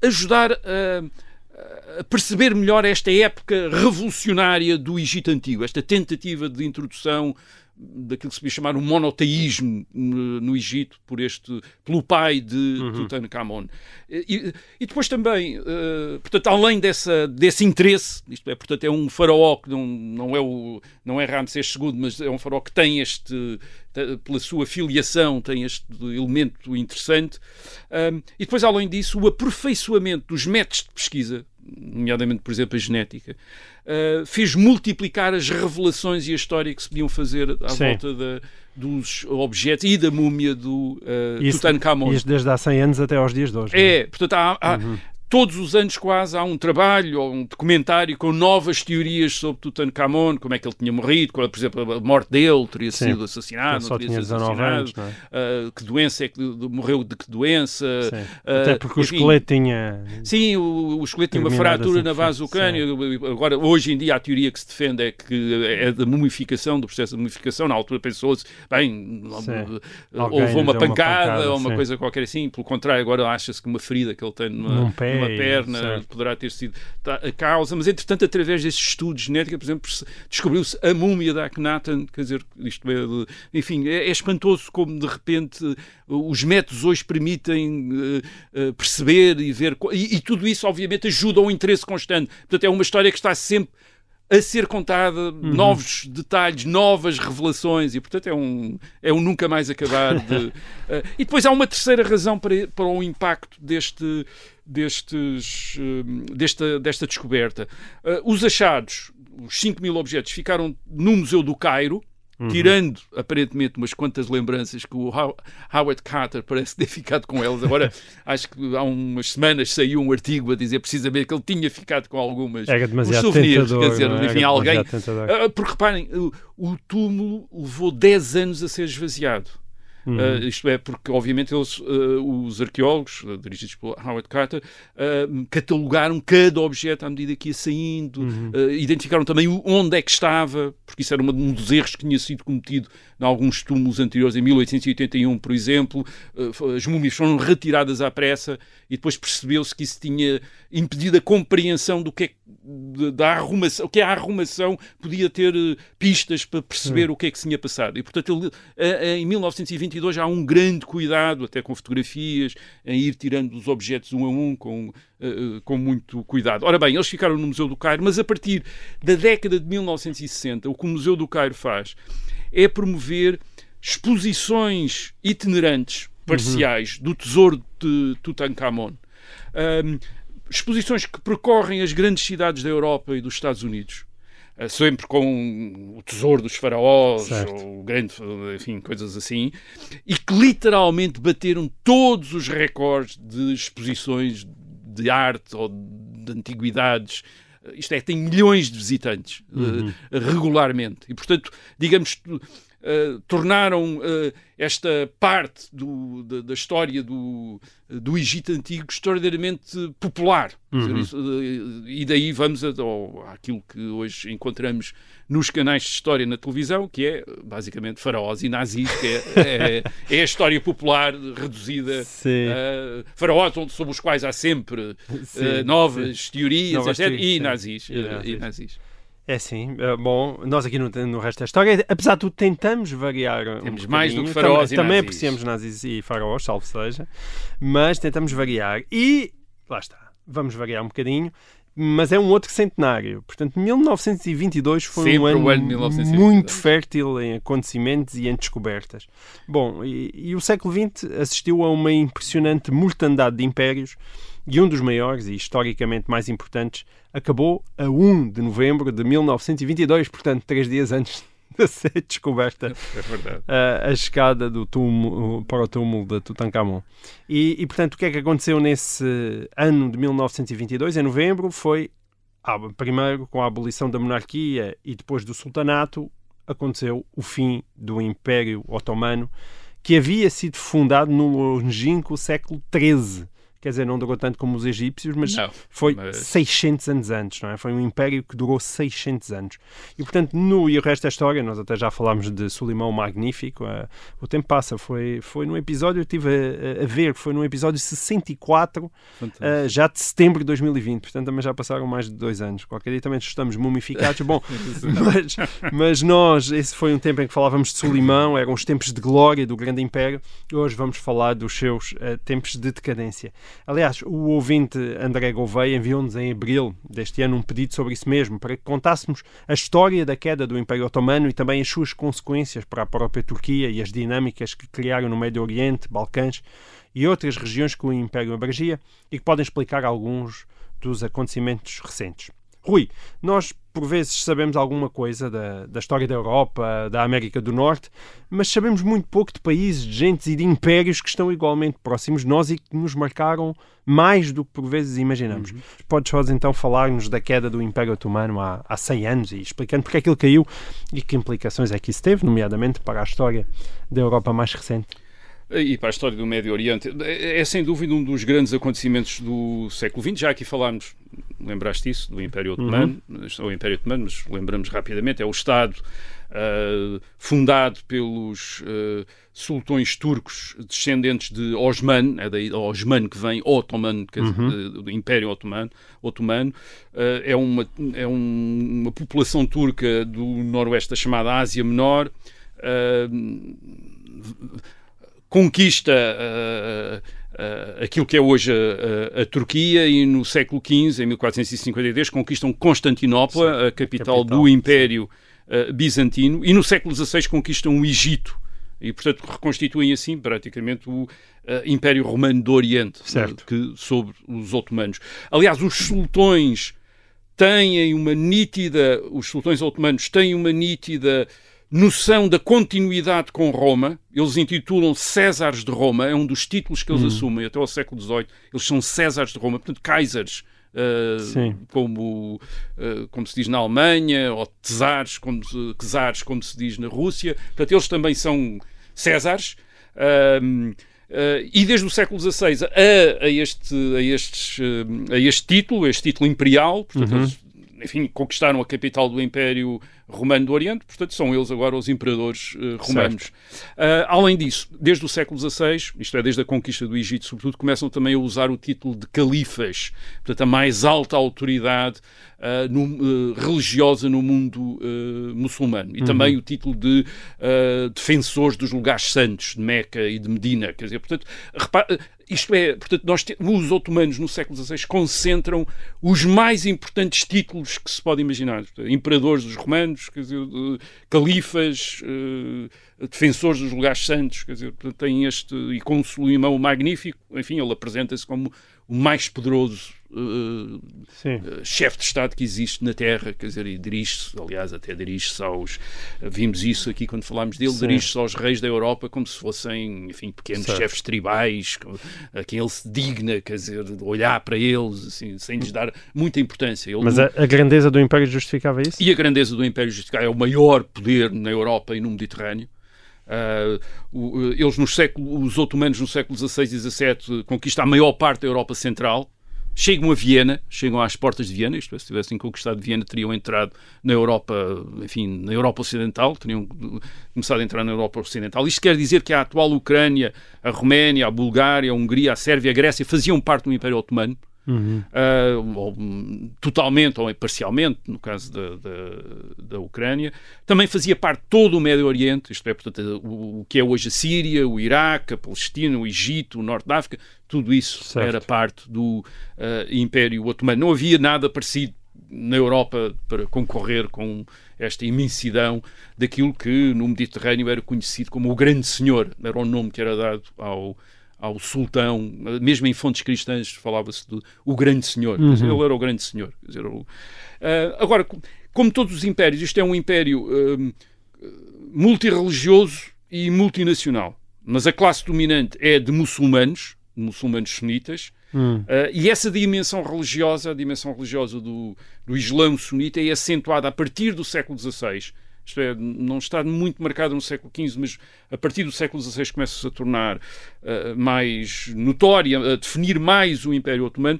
ajudar a, a perceber melhor esta época revolucionária do Egito Antigo, esta tentativa de introdução daquilo que se podia chamar um monoteísmo no Egito por este pelo pai de uhum. Tutankhamon e, e, depois também uh, portanto além dessa desse interesse isto é portanto é um faraó que não, não é o não é Ramsés II mas é um faraó que tem este pela sua filiação tem este elemento interessante um, e depois além disso o aperfeiçoamento dos métodos de pesquisa nomeadamente por exemplo a genética uh, fez multiplicar as revelações e a história que se podiam fazer à Sim. volta da, dos objetos e da múmia do uh, isso, Tutankhamon. Isto desde há 100 anos até aos dias de hoje. É, é? portanto, há, há, uhum todos os anos quase há um trabalho ou um documentário com novas teorias sobre Tutankhamon, como é que ele tinha morrido, qual, por exemplo, a morte dele teria Sim. sido assassinado, só não teria tinha sido 19 assassinado, anos, é? ah, que doença é que morreu de que doença. Ah, Até porque o enfim, esqueleto tinha. Sim, o, o esqueleto tinha uma Terminado fratura assim, na base do sim. crânio. Agora, hoje em dia, a teoria que se defende é que é da mumificação, do processo de mumificação. Na altura pensou-se, bem, houve uma deu uma pancada, pancada, ou uma sim. coisa qualquer assim. Pelo contrário, agora acha-se que uma ferida que ele tem numa, Num pé, numa perna certo. poderá ter sido a causa. Mas, entretanto, através desses estudos genéticos, por exemplo, se- descobriu-se a múmia da Akhenaten. Quer dizer, isto é, de- enfim, é, é espantoso como de repente os métodos hoje permitem eh, eh, perceber e ver. E, e tudo isso, obviamente, ajuda ao interesse constante. Portanto, é uma história que está sempre a ser contada, novos detalhes, novas revelações, e portanto é um, é um nunca mais acabar. De, eh, e depois há uma terceira razão para, para o impacto deste, destes, eh, desta, desta descoberta. Eh, os achados, os 5 mil objetos, ficaram no Museu do Cairo, tirando aparentemente umas quantas lembranças que o How- Howard Carter parece ter ficado com elas. Agora, acho que há umas semanas saiu um artigo a dizer precisamente que ele tinha ficado com algumas Era uns demasiado souvenirs, tentador. quer dizer, é? enfim, Era alguém. tentador. Ah, porque reparem, o, o túmulo levou 10 anos a ser esvaziado. Uhum. Ah, isto é, porque obviamente eles, ah, os arqueólogos, ah, dirigidos por Howard Carter, ah, catalogaram cada objeto à medida que ia saindo, Uhum. identificaram também o- onde é que estava, porque isso era uma- um dos erros que tinha sido cometido em alguns túmulos anteriores, em 1881, por exemplo. As múmias foram retiradas à pressa e depois percebeu-se que isso tinha impedido a compreensão do que é da arrumação, que a arrumação podia ter pistas para perceber o que é que se tinha passado. E, portanto, ele, eh, eh, em 1922 há um grande cuidado, até com fotografias, em ir tirando os objetos um a um com, eh, com muito cuidado. Ora bem, eles ficaram no Museu do Cairo, mas a partir da década de 1960, o que o Museu do Cairo faz é promover exposições itinerantes parciais do tesouro de Tutankhamon. Ahm, exposições que percorrem as grandes cidades da Europa e dos Estados Unidos. Ah, Sempre com o tesouro dos faraós, ou grande, enfim, coisas assim, e que literalmente bateram todos os recordes de exposições de arte ou de antiguidades. Isto é, tem milhões de visitantes eh, regularmente. E, portanto, digamos, eh, tornaram eh, esta parte do- da, da história do, do Egito Antigo extraordinariamente popular. Dizer, isso, eh, e daí vamos a- ao, àquilo que hoje encontramos nos canais de história na televisão, que é basicamente faraós e nazis, que é, é, é a história popular reduzida Sim. Uh, faraós onde- sobre os quais há sempre Sim, uh, novas teorias, Novas etc. teorias, e sim. nazis. E uh, nazis. e nazis. É sim, eh, bom, nós aqui no, no resto da história, apesar de tudo, tentamos variar. um Temos mais do que faraós também, e também apreciamos nazis e faraós, salvo seja, mas tentamos variar. E lá está, vamos variar um bocadinho, mas é um outro centenário. Portanto, 1922 foi Sempre um ano, ano de 1922. muito fértil em acontecimentos e em descobertas. Bom, e, e o século XX assistiu a uma impressionante mortandade de impérios e um dos maiores e historicamente mais importantes acabou a 1 de novembro de 1922, portanto, três dias antes de ser descoberta É a, a escada do túmulo, para o túmulo de Tutankhamon. E, e, portanto, o que é que aconteceu nesse ano de 1922, em novembro, foi, ah, primeiro, com a abolição da monarquia e depois do sultanato, aconteceu o fim do Império Otomano, que havia sido fundado no longínquo século XIII. Quer dizer, não durou tanto como os egípcios, mas Não, foi mas- 600 anos antes, não é? Foi um império que durou 600 anos. E, portanto, no e o resto da história, nós até já falámos de Solimão Magnífico, eh, o tempo passa, foi, foi num episódio, eu estive a, a ver, foi num episódio 64, Fantástico. eh, já de setembro de 2020, portanto também já passaram mais de dois anos. Qualquer dia também estamos mumificados. Bom, mas, mas nós, esse foi um tempo em que falávamos de Solimão, eram os tempos de glória do grande império, hoje vamos falar dos seus eh, tempos de decadência. Aliás, o ouvinte André Gouveia enviou-nos em abril deste ano um pedido sobre isso mesmo, para que contássemos a história da queda do Império Otomano e também as suas consequências para a própria Turquia e as dinâmicas que criaram no Médio Oriente, Balcãs e outras regiões que o Império abrangia e que podem explicar alguns dos acontecimentos recentes. Rui, nós por vezes sabemos alguma coisa da, da história da Europa, da América do Norte, mas sabemos muito pouco de países, de gentes e de impérios que estão igualmente próximos de nós e que nos marcaram mais do que por vezes imaginamos. Uhum. Podes só então falar-nos da queda do Império Otomano há, há 100 anos e explicando porque é que ele caiu e que implicações é que isso teve, nomeadamente para a história da Europa mais recente. E para a história do Médio Oriente, é, é sem dúvida um dos grandes acontecimentos do século XX. Já aqui falámos, lembraste isso, do Império Otomano, uhum. o Império Otomano, mas lembramos rapidamente, é o Estado uh, fundado pelos uh, sultões turcos descendentes de Osman, é daí Osman que vem, Ottoman, que uhum. do Império Otomano, otomano uh, é, uma, é um, uma população turca do noroeste da chamada Ásia Menor. Conquista uh, uh, aquilo que é hoje a, a, a, Turquia e no século XV, em 1452, conquistam Constantinopla, Sim, a capital, capital, do Império uh, Bizantino, e no século XVI conquistam o Egito. E, portanto, reconstituem assim praticamente o Império Romano do Oriente que, sobre os otomanos. Aliás, os sultões têm uma nítida, os sultões otomanos têm uma nítida noção da continuidade com Roma. Eles intitulam Césares de Roma, é um dos títulos que eles hum. assumem até ao século XVIII. Eles são Césares de Roma, portanto, Kaisers. Uh, como, uh, como se diz na Alemanha, ou Czares, como, Czares, como se diz na Rússia. Portanto, eles também são Césares. Uh, e desde o século XVI a, a, este, a, estes, a este título, este título imperial, portanto, uhum. eles, enfim, conquistaram a capital do Império romano do Oriente, portanto são eles agora os imperadores uh, romanos. Uh, além disso, desde o século XVI, isto é, desde a conquista do Egito, sobretudo, começam também a usar o título de califas, portanto a mais alta autoridade uh, no, religiosa no mundo muçulmano. E uhum. também o título de defensores dos lugares santos de Meca e de Medina. Quer dizer, portanto, repare, isto é, portanto, nós os otomanos no século XVI concentram os mais importantes títulos que se pode imaginar. Imperadores dos romanos, quer dizer, califas, uh, defensores dos lugares santos, quer dizer, tem este, e com o Sulimão magnífico, enfim, ele apresenta-se como o mais poderoso uh, uh, chefe de Estado que existe na Terra, quer dizer, e dirige-se, aliás, até dirige-se aos. Vimos isso aqui quando falámos dele, dirige-se aos reis da Europa como se fossem, enfim, pequenos certo. chefes tribais, a quem ele se digna, quer dizer, olhar para eles, assim, sem lhes dar muita importância. Ele Mas a, a, grandeza do Império justificava isso? E a grandeza do Império justificava é o maior poder na Europa e no Mediterrâneo. Uh, eles nos séculos, os otomanos no século XVI e XVII conquistam a maior parte da Europa Central chegam a Viena, chegam às portas de Viena, isto é, se tivessem conquistado Viena teriam entrado na Europa, enfim, na Europa Ocidental, teriam começado a entrar na Europa Ocidental. Isto quer dizer que a atual Ucrânia, a Roménia, a Bulgária, a Hungria, a Sérvia, a Grécia faziam parte do Império Otomano, Uhum. Uh, ou, totalmente ou parcialmente, no caso da, da, da, Ucrânia. Também fazia parte todo o Médio Oriente, isto é, portanto, o, o, que é hoje a Síria, o Iraque, a Palestina, o Egito, o Norte da África, tudo isso certo. era parte do uh, Império Otomano. Não havia nada parecido na Europa para concorrer com esta imensidão daquilo que no Mediterrâneo era conhecido como o Grande Senhor, era o nome que era dado ao ao sultão, mesmo em fontes cristãs falava-se do o grande senhor, uhum. dizer, ele era o grande senhor. Dizer, o, uh, agora, como todos os impérios, isto é um império uh, multirreligioso e multinacional, mas a classe dominante é de muçulmanos, muçulmanos sunitas, Uh, e essa dimensão religiosa, a dimensão religiosa do, do Islão sunita, é acentuada a partir do século XVI isto é, não está muito marcado no século XV, mas a partir do século XVI começa-se a tornar uh, mais notória, a definir mais o Império Otomano,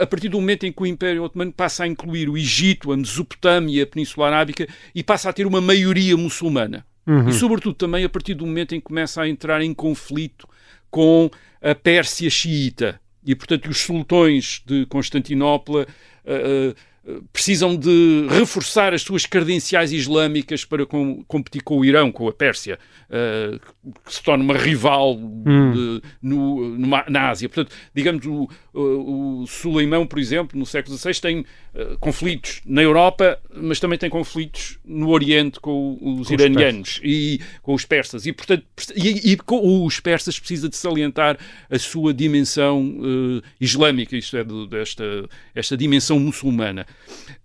a partir do momento em que o Império Otomano passa a incluir o Egito, a Mesopotâmia, a Península Arábica e passa a ter uma maioria muçulmana. Uhum. E, sobretudo, também a partir do momento em que começa a entrar em conflito com a Pérsia xiita. E, portanto, os sultões de Constantinopla. Uh, uh, precisam de reforçar as suas credenciais islâmicas para com, competir com o Irão, com a Pérsia, uh, que se torna uma rival hum. de, no, numa, na Ásia. Portanto, digamos, o, o, o Suleimão, por exemplo, no século XVI, tem uh, conflitos na Europa, mas também tem conflitos no Oriente com os com iranianos os e com os persas. E, portanto, e, e, com os persas precisa de salientar a sua dimensão uh, islâmica, isto é, de, desta esta dimensão muçulmana.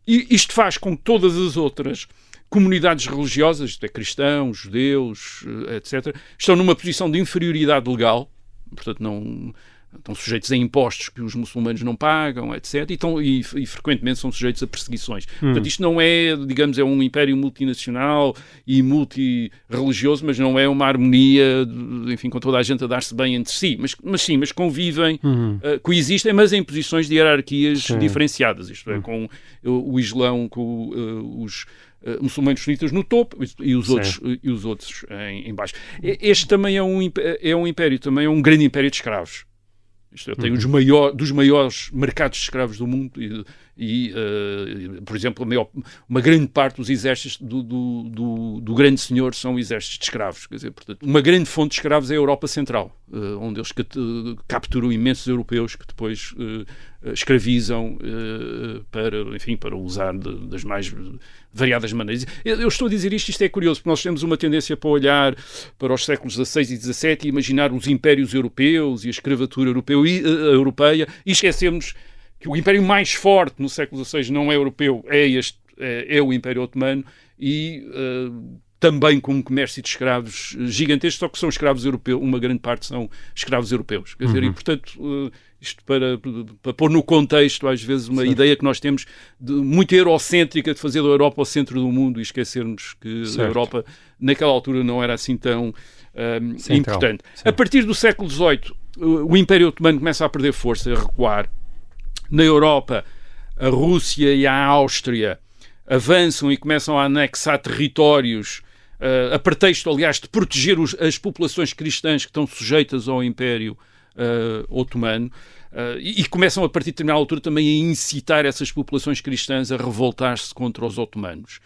E isto faz com que todas as outras comunidades religiosas, isto é, cristãos, judeus, eh, etc., estão numa posição de inferioridade legal, portanto, não estão sujeitos a impostos que os muçulmanos não pagam, etc. E, estão, e, e frequentemente são sujeitos a perseguições. Hum. Portanto, isto não é, digamos, é um império multinacional e multirreligioso, mas não é uma harmonia, enfim, com toda a gente a dar-se bem entre si. Mas, mas sim, mas convivem, hum. uh, coexistem, mas em posições de hierarquias sim. diferenciadas. Isto é, hum. com o, o Islão, com uh, os uh, muçulmanos sunitas no topo e os outros, e os outros em, em baixo. Este também é um, é um império, também é um grande império de escravos. Isto é, tem uhum. maior, dos maiores mercados de escravos do mundo e, uh, por exemplo, maior, uma grande parte dos exércitos do, do, do, do, grande senhor são exércitos de escravos. Quer dizer, portanto, uma grande fonte de escravos é a Europa Central, uh, onde eles capturam imensos europeus que depois uh, escravizam para, enfim, para usar de, das mais variadas maneiras. Eu estou a dizer isto, isto é curioso, porque nós temos uma tendência para olhar para os séculos XVI e XVII e imaginar os impérios europeus e a escravatura europeu, europeia e esquecemos que o império mais forte no século XVI não é europeu, é, este, é, é o Império Otomano e uh, também com um comércio de escravos gigantesco, só que são escravos europeus, uma grande parte são escravos europeus. Quer dizer, uhum. e portanto, uh, isto para, para pôr no contexto, às vezes, uma ideia que nós temos de, muito eurocêntrica de fazer da Europa o centro do mundo e esquecermos que certo. a Europa, naquela altura, não era assim tão uh, importante. A partir do século XVIII, o Império Otomano começa a perder força, a recuar na Europa, a Rússia e a Áustria avançam e começam a anexar territórios uh, a pretexto, aliás, de proteger os, as populações cristãs que estão sujeitas ao Império uh, Otomano. Uh, e, e, começam a partir de determinada altura também a incitar essas populações cristãs a revoltar-se contra os otomanos.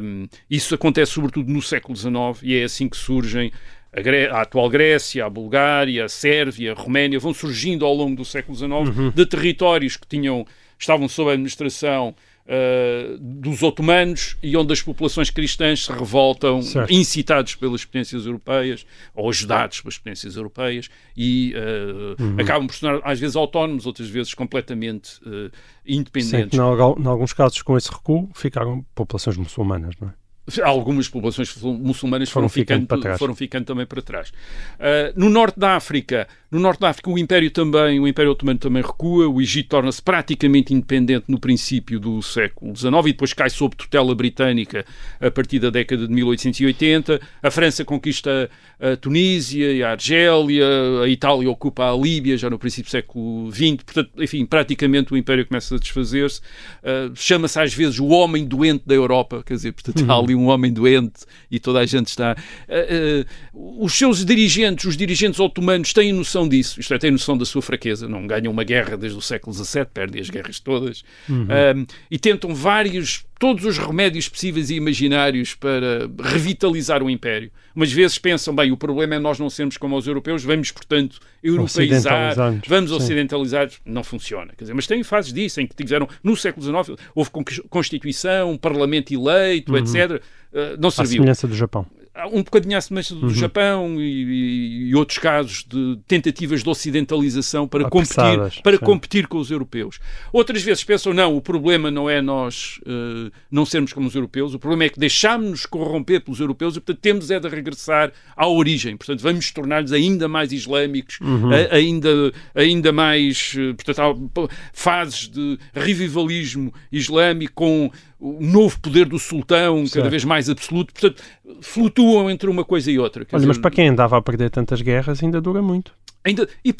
Um, isso acontece sobretudo no século XIX e é assim que surgem a, a, atual Grécia, a Bulgária, a Sérvia, a Roménia, vão surgindo ao longo do século XIX uhum. de territórios que tinham, estavam sob a administração uh, dos otomanos e onde as populações cristãs se revoltam, certo. incitados pelas potências europeias ou ajudados pelas potências europeias e uh, uhum. acabam por se tornar às vezes autónomos, outras vezes completamente uh, independentes. Sim, em alguns casos com esse recuo ficaram populações muçulmanas, não é? Algumas populações muçulmanas foram, foram ficando, ficando foram ficando também para trás. Uh, no norte da África, no norte da África o Império também, o Império Otomano também recua, o Egito torna-se praticamente independente no princípio do século XIX e depois cai sob tutela britânica a partir da década de 1880. A França conquista a Tunísia e a Argélia, a Itália ocupa a Líbia já no princípio do século XX, portanto, enfim, praticamente o Império começa a desfazer-se. Uh, Chama-se às vezes o homem doente da Europa, quer dizer, portanto, há ali um homem doente e toda a gente está. Uh, uh, os seus dirigentes, os dirigentes otomanos, têm noção disso, isto é, têm noção da sua fraqueza, não ganham uma guerra desde o século XVII, perdem as guerras todas, uhum. uh, e tentam vários todos os remédios possíveis e imaginários para revitalizar o Império. Umas vezes pensam, bem, o problema é nós não sermos como os europeus, vamos, portanto, europeizar, vamos Sim. ocidentalizar. Não funciona. Quer dizer, mas tem fases disso, em que tiveram, no século XIX, houve Constituição, Parlamento eleito, uhum. etc. Uh, não serviu. A semelhança do Japão um bocadinho à semelhança do uhum. Japão e, e, outros casos de tentativas de ocidentalização para, competir, para competir com os europeus. Outras vezes pensam, não, o problema não é nós uh, não sermos como os europeus, o problema é que deixámos-nos corromper pelos europeus e, portanto, temos é de regressar à origem. Portanto, vamos tornar-nos ainda mais islâmicos, uhum. a, ainda, ainda mais, eh, portanto, há fases de revivalismo islâmico com o novo poder do sultão, certo. cada vez mais absoluto, portanto, flutuam entre uma coisa e outra. Olha, dizer, mas para quem andava a perder tantas guerras, ainda dura muito. Ainda, e,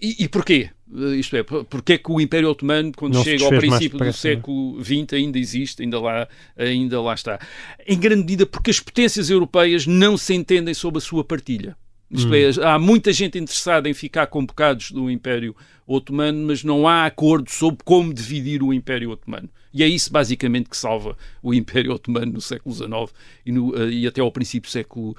e, e porquê? Isto é, porque é que o Império Otomano, quando Não chega ao princípio do século XX, ainda existe, ainda lá, ainda lá está? Em grande medida porque as potências europeias não se entendem sob a sua partilha. Isto hum. é, há muita gente interessada em ficar com bocados do Império Otomano, mas não há acordo sobre como dividir o Império Otomano. E é isso basicamente que salva o Império Otomano no século XIX e, no, uh, e até ao princípio do século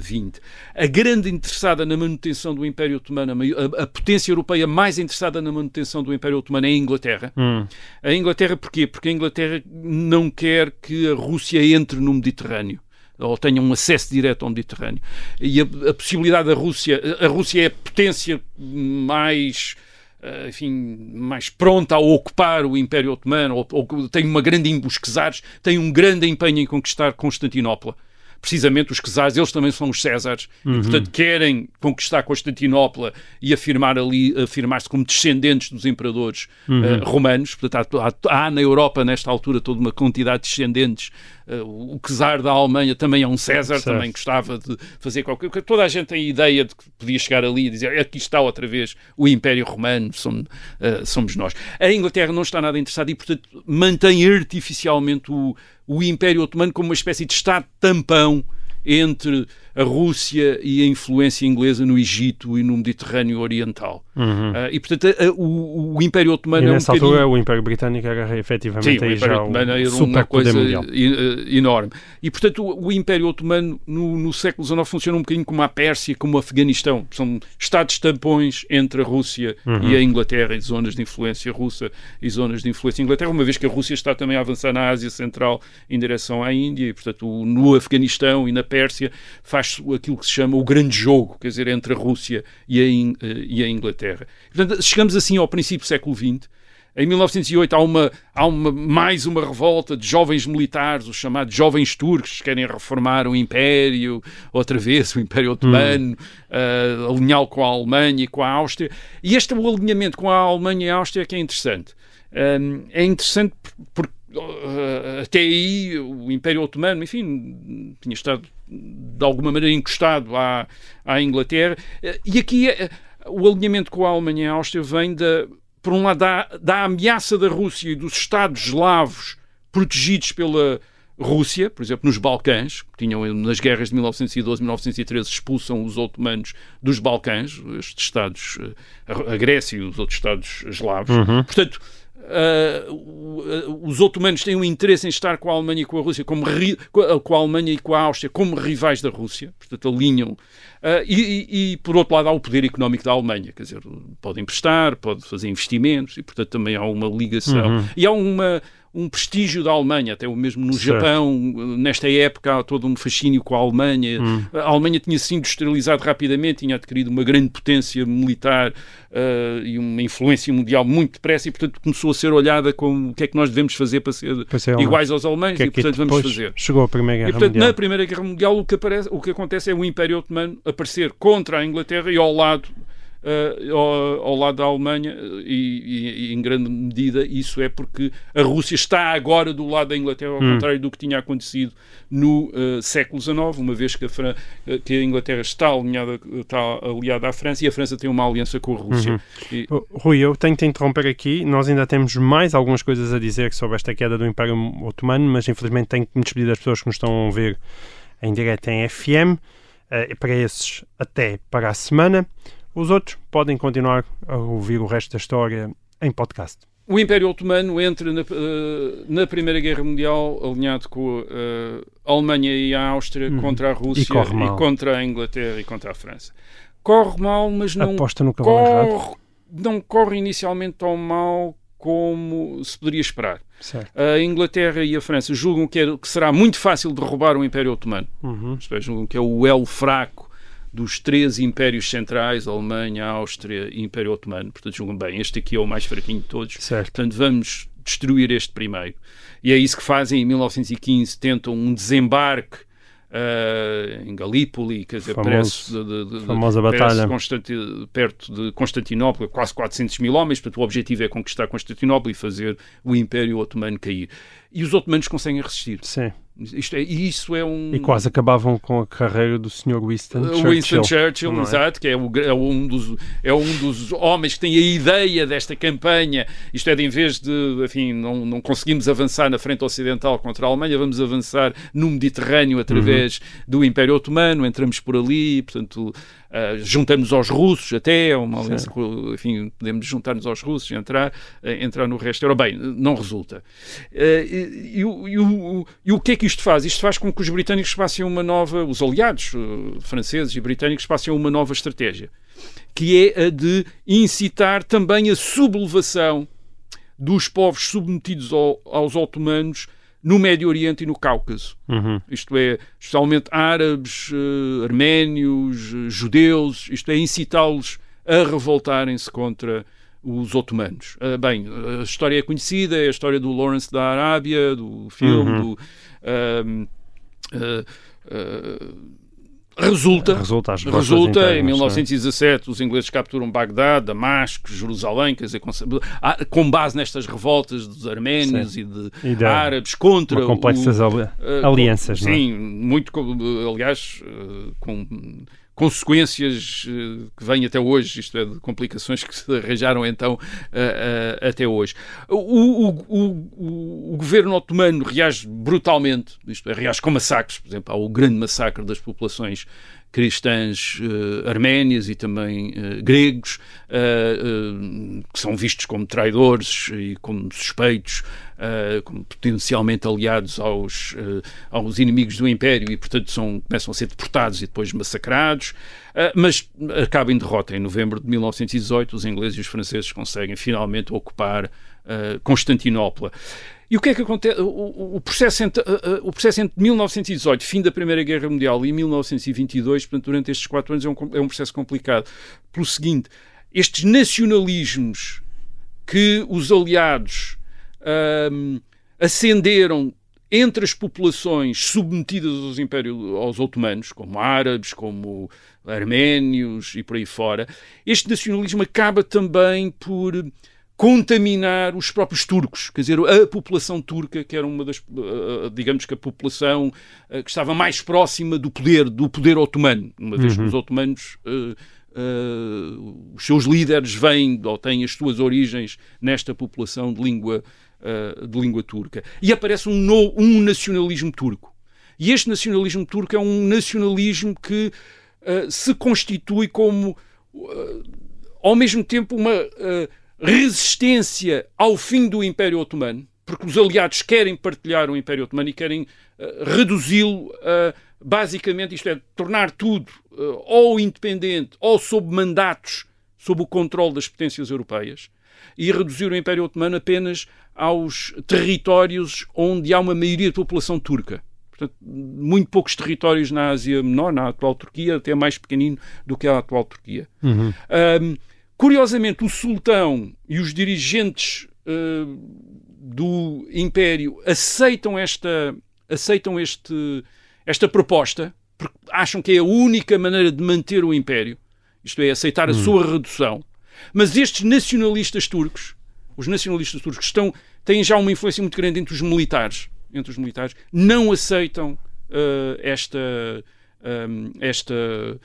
XX. Eh, a grande interessada na manutenção do Império Otomano, a, a, potência europeia mais interessada na manutenção do Império Otomano é a Inglaterra. Hum. A Inglaterra porquê? Porque a Inglaterra não quer que a Rússia entre no Mediterrâneo ou tenham um acesso direto ao Mediterrâneo. E a, a possibilidade da Rússia, a Rússia é a potência mais eh, enfim, mais pronta a ocupar o Império Otomano, ou, ou tem uma grande, os czares têm um grande empenho em conquistar Constantinopla precisamente os czares, eles também são os Césares, uhum. e portanto querem conquistar Constantinopla e afirmar ali, afirmar-se como descendentes dos imperadores uhum. uh, romanos. Portanto, há, há, na Europa, nesta altura, toda uma quantidade de descendentes. Uh, o czar da Alemanha também é um César, certo. também gostava de fazer qualquer coisa. Toda a gente tem a ideia de que podia chegar ali e dizer aqui está outra vez o Império Romano, somos, uh, somos nós. A Inglaterra não está nada interessada e, portanto, mantém artificialmente o, o Império Otomano como uma espécie de Estado tampão entre a Rússia e a influência inglesa no Egito e no Mediterrâneo Oriental. Uhum. Uh, e, portanto, a, o, o, Império Otomano e é um nessa altura o Império Britânico era efetivamente Sim, o Império Otomano era uma coisa eh, enorme. E, portanto, o, o Império Otomano no, no, século XIX funciona um bocadinho como a Pérsia, como o Afeganistão. São estados tampões entre a Rússia uhum. e a Inglaterra, e zonas de influência russa e zonas de influência Inglaterra, uma vez que a Rússia está também a avançar na Ásia Central em direção à Índia, e, portanto, no Afeganistão e na Pérsia faz aquilo que se chama o grande jogo, quer dizer, entre a Rússia e a, In, eh, e a Inglaterra. Portanto, chegamos assim ao princípio do século XX. Em 1908 há, uma, há uma, mais uma revolta de jovens militares, os chamados jovens turcos, que querem reformar o Império, outra vez o Império Otomano, hum. uh, alinhá-lo com a Alemanha e com a Áustria. E este o alinhamento com a Alemanha e a Áustria é que é interessante. Um, é interessante porque até aí o Império Otomano, enfim, tinha estado de alguma maneira encostado à, à Inglaterra. E aqui eh, o alinhamento com a Alemanha e a Áustria vem da, por um lado, da, da ameaça da Rússia e dos Estados eslavos protegidos pela Rússia, por exemplo, nos Balcãs, que tinham nas guerras de 1912 1913 expulsam os otomanos dos Balcãs, estes Estados, eh, a Grécia e os outros Estados eslavos. Uhum. Portanto, uh, os otomanos têm um interesse em estar com a Alemanha e com a Rússia, como com a Alemanha e com a Áustria como rivais da Rússia, portanto alinham. Uh, e, e, e, por outro lado há o poder económico da Alemanha, quer dizer, pode emprestar, pode fazer investimentos e portanto também há uma ligação. Uhum. E há uma um prestígio da Alemanha, até mesmo no certo. Japão, nesta época há todo um fascínio com a Alemanha. Hum. A Alemanha tinha se industrializado rapidamente, tinha adquirido uma grande potência militar uh, e uma influência mundial muito depressa e, portanto, começou a ser olhada como o que é que nós devemos fazer para ser é, iguais aos alemães que é que e, portanto, vamos fazer. Chegou a Primeira Guerra e, portanto, Mundial. Na Primeira Guerra Mundial o que, aparece, o que acontece é o Império Otomano aparecer contra a Inglaterra e ao lado uh, ao, ao, lado da Alemanha e, e, e, em grande medida isso é porque a Rússia está agora do lado da Inglaterra, ao hum. contrário do que tinha acontecido no uh, século XIX, uma vez que a, Fran que a Inglaterra está, alinhada, está aliada à França e a França tem uma aliança com a Rússia. Uhum. E... Rui, eu tenho de interromper aqui. Nós ainda temos mais algumas coisas a dizer sobre esta queda do Império Otomano, mas infelizmente tenho que me despedir das pessoas que nos estão a ver em direto em FM. Uh, para esses, até para a semana. Os outros podem continuar a ouvir o resto da história em podcast. O Império Otomano entra na, uh, na Primeira Guerra Mundial alinhado com uh, a Alemanha e a Áustria uhum. contra a Rússia e, e, contra a Inglaterra e contra a França. Corre mal, mas não Aposta no corre, não corre inicialmente tão mal como se poderia esperar. Certo. A Inglaterra e a França julgam que, é, que será muito fácil derrubar o Império Otomano. Uhum. É, julgam que é o elo fraco dos três impérios centrais, Alemanha, Áustria e Império Otomano. Portanto, julgam bem, este aqui é o mais fraquinho de todos. Certo. Portanto, vamos destruir este primeiro. E é isso que fazem em 1915, tentam um desembarque Uh, em Galípoli, quer dizer, Famoso, de, de, de, famosa batalha. Perto de Constantinopla, quase 400 mil homens, portanto o objetivo é conquistar Constantinopla e fazer o Império Otomano cair. E os otomanos conseguem resistir. Sim. Isto é, isso é um. E quase acabavam com a carreira do Sr. Winston Churchill. Winston Churchill, é? exato, que é, o, é, um dos, é um dos homens que tem a ideia desta campanha. Isto é, de em vez de, enfim, não, não conseguimos avançar na frente ocidental contra a Alemanha, vamos avançar no Mediterrâneo através uhum. do Império Otomano, entramos por ali, portanto, Uh, juntamos aos russos até, é uma aliança, enfim, podemos juntar-nos aos russos e entrar, uh, entrar no resto. Ora bem, não resulta. Uh, e, e, e, e, o que é que isto faz? Isto faz com que os britânicos passem uma nova, os aliados franceses e britânicos passem uma nova estratégia, que é a de incitar também a sublevação dos povos submetidos ao, aos otomanos no Médio Oriente e no Cáucaso. Uhum. Isto é, especialmente árabes, uh, arménios, uh, judeus, isto é, incitá-los a revoltarem-se contra os otomanos. Uh, bem, a história é conhecida, é a história do Lawrence da Arábia, do filme, Uhum. do. um, uh, uh, Resulta, Resulta resulta internas, em não é? 1917 os ingleses capturam Bagdá, Damasco, Jerusalém, quer dizer, com, ah, com base nestas revoltas dos arménios e de E da- árabes contra complexas o, Uh, alianças, com- é? Sim, muito, aliás, uh, com consequências uh, que vêm até hoje, isto é, de complicações que se arranjaram então uh, uh, até hoje. O, o, o, o- governo otomano reage brutalmente, isto é, reage com massacres, por exemplo, há o grande massacre das populações cristãs uh, arménias e também uh, gregos, uh, que são vistos como traidores e como suspeitos, como potencialmente aliados aos, aos inimigos do Império e, portanto, são, começam a ser deportados e depois massacrados. Mas acaba em derrota. Em novembro de 1918, os ingleses e os franceses conseguem finalmente ocupar Constantinopla. E o que é que acontece? O, o- processo entre, uh, uh, o processo entre 1918, fim da Primeira Guerra Mundial, e 1922, portanto, durante estes quatro anos, é um, é um processo complicado. Pelo seguinte, estes nacionalismos que os aliados ahm, acenderam entre as populações submetidas aos impérios aos otomanos, como árabes, como arménios e por aí fora, este nacionalismo acaba também por contaminar os próprios turcos, quer dizer, a população turca, que era uma das, eh, digamos que a população eh, que estava mais próxima do poder, do poder otomano, uma vez que os otomanos eh, eh, os seus líderes vêm ou têm as suas origens nesta população de língua, eh, de língua turca. E aparece um, no- um nacionalismo turco. E este nacionalismo turco é um nacionalismo que eh, se constitui como, eh, ao mesmo tempo, uma eh, resistência ao fim do Império Otomano, porque os aliados querem partilhar o Império Otomano e querem eh, reduzi-lo a, basicamente, isto é, tornar tudo eh, ou independente ou sob mandatos, sob o controle das potências europeias, e reduzir o Império Otomano apenas aos territórios onde há uma maioria de população turca. Portanto, muito poucos territórios na Ásia Menor, na atual Turquia, até mais pequenino do que a atual Turquia. Ahm, curiosamente, o sultão e os dirigentes ah, do Império aceitam esta, aceitam este, esta proposta, porque acham que é a única maneira de manter o Império, isto é, aceitar a sua redução. Mas estes nacionalistas turcos, os nacionalistas turcos, estão, têm já uma influência muito grande entre os militares, entre os militares, não aceitam ah, esta, ahm, esta eh,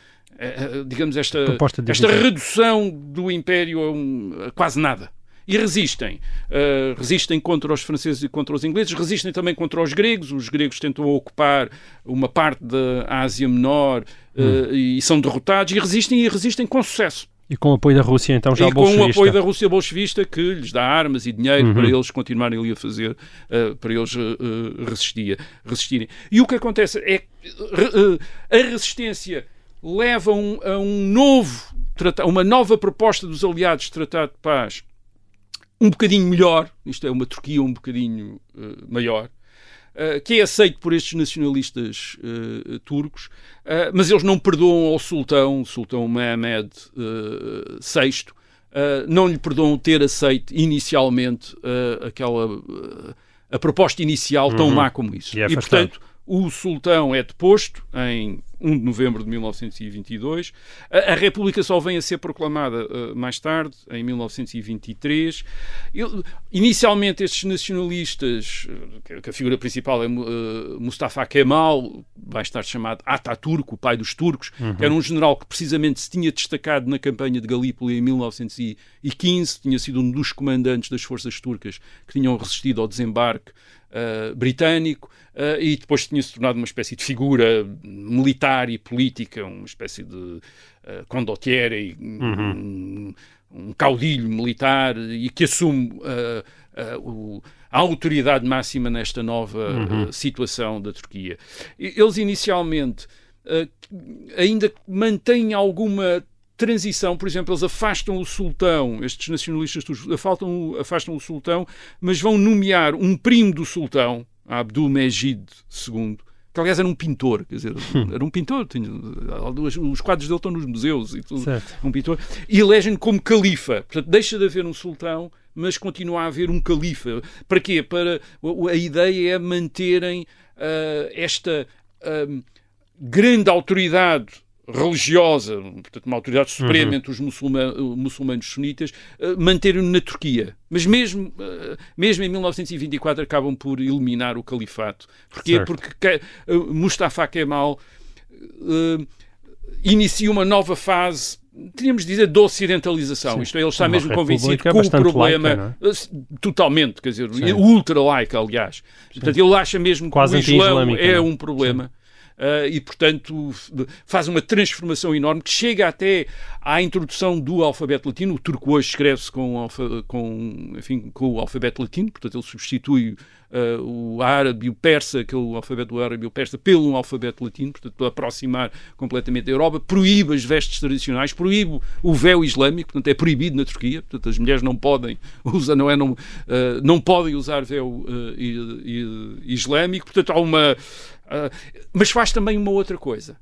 digamos, esta, esta redução do Império a, um- a quase nada. E resistem. Uh, resistem contra os franceses e contra os ingleses, resistem também contra os gregos. Os gregos tentam ocupar uma parte da Ásia Menor uh, e são derrotados e resistem e resistem com sucesso. E com o apoio da Rússia, então, já e com o apoio da Rússia bolchevista que lhes dá armas e dinheiro Uhum. para eles continuarem ali a fazer, uh, para eles resistia, resistirem. E o que acontece é que a resistência leva um- a um novo, uma nova proposta dos aliados de tratado de paz um bocadinho melhor, isto é, uma Turquia um bocadinho uh, maior, uh, que é aceito por estes nacionalistas uh, turcos, mas eles não perdoam ao sultão, o sultão Mehmed VI, não lhe perdoam ter aceito inicialmente aquela a proposta inicial tão má como isso. E E, afastado. portanto, o sultão é deposto em 1 de novembro de 1922. A, a República só vem a ser proclamada uh, mais tarde, em 1923. Eu- inicialmente, estes nacionalistas, uh, que, que a figura principal é uh, Mustafa Kemal, mais tarde chamado Ataturk, o pai dos turcos, que era um general que precisamente se tinha destacado na campanha de Galípoli em 1915, tinha sido um dos comandantes das forças turcas que tinham resistido ao desembarque uh, britânico uh, e depois tinha se tornado uma espécie de figura militar e política, uma espécie de uh, condottiere, um, um caudilho militar e que assume o- a autoridade máxima nesta nova uh, situação da Turquia. Eles inicialmente ainda mantêm alguma transição, por exemplo, eles afastam o sultão, estes nacionalistas turcos afastam, o- afastam o sultão, mas vão nomear um primo do sultão, Abdul Mejid II, que aliás era um pintor, quer dizer, Hum. era um pintor, tinha, os quadros dele estão nos museus e tudo, Certo. um pintor, e elegem como califa, portanto deixa de haver um sultão, mas continua a haver um califa. Para quê? Para, a ideia é manterem ah, esta ah, grande autoridade religiosa, portanto uma autoridade suprema entre os muçulma- muçulmanos sunitas, eh, manterem na Turquia. Mas mesmo, eh, mesmo em 1924 acabam por eliminar o califato. Porquê? Certo. Porque que- eh, Mustafa Kemal eh, inicia uma nova fase, teríamos de dizer, de ocidentalização. Sim. Isto é, ele está mesmo convencido que o problema... laica, eh, Totalmente, quer dizer, Sim. ultra laica, aliás. Portanto, ele acha mesmo Quase que o anti-islâmica, é não é? um problema. Uh, e, portanto, faz uma transformação enorme que chega até à introdução do alfabeto latino. O turco hoje escreve-se com, com, com o alfabeto latino, portanto, ele substitui uh, o árabe e o persa, aquele alfabeto árabe e o persa, pelo alfabeto latino, portanto, para aproximar completamente da Europa. Proíbe as vestes tradicionais, proíbe o véu islâmico, portanto, é proibido na Turquia, portanto, as mulheres não podem usar, não é, não, uh, não podem usar véu islâmico, portanto, há uma. Uh, mas faz também uma outra coisa.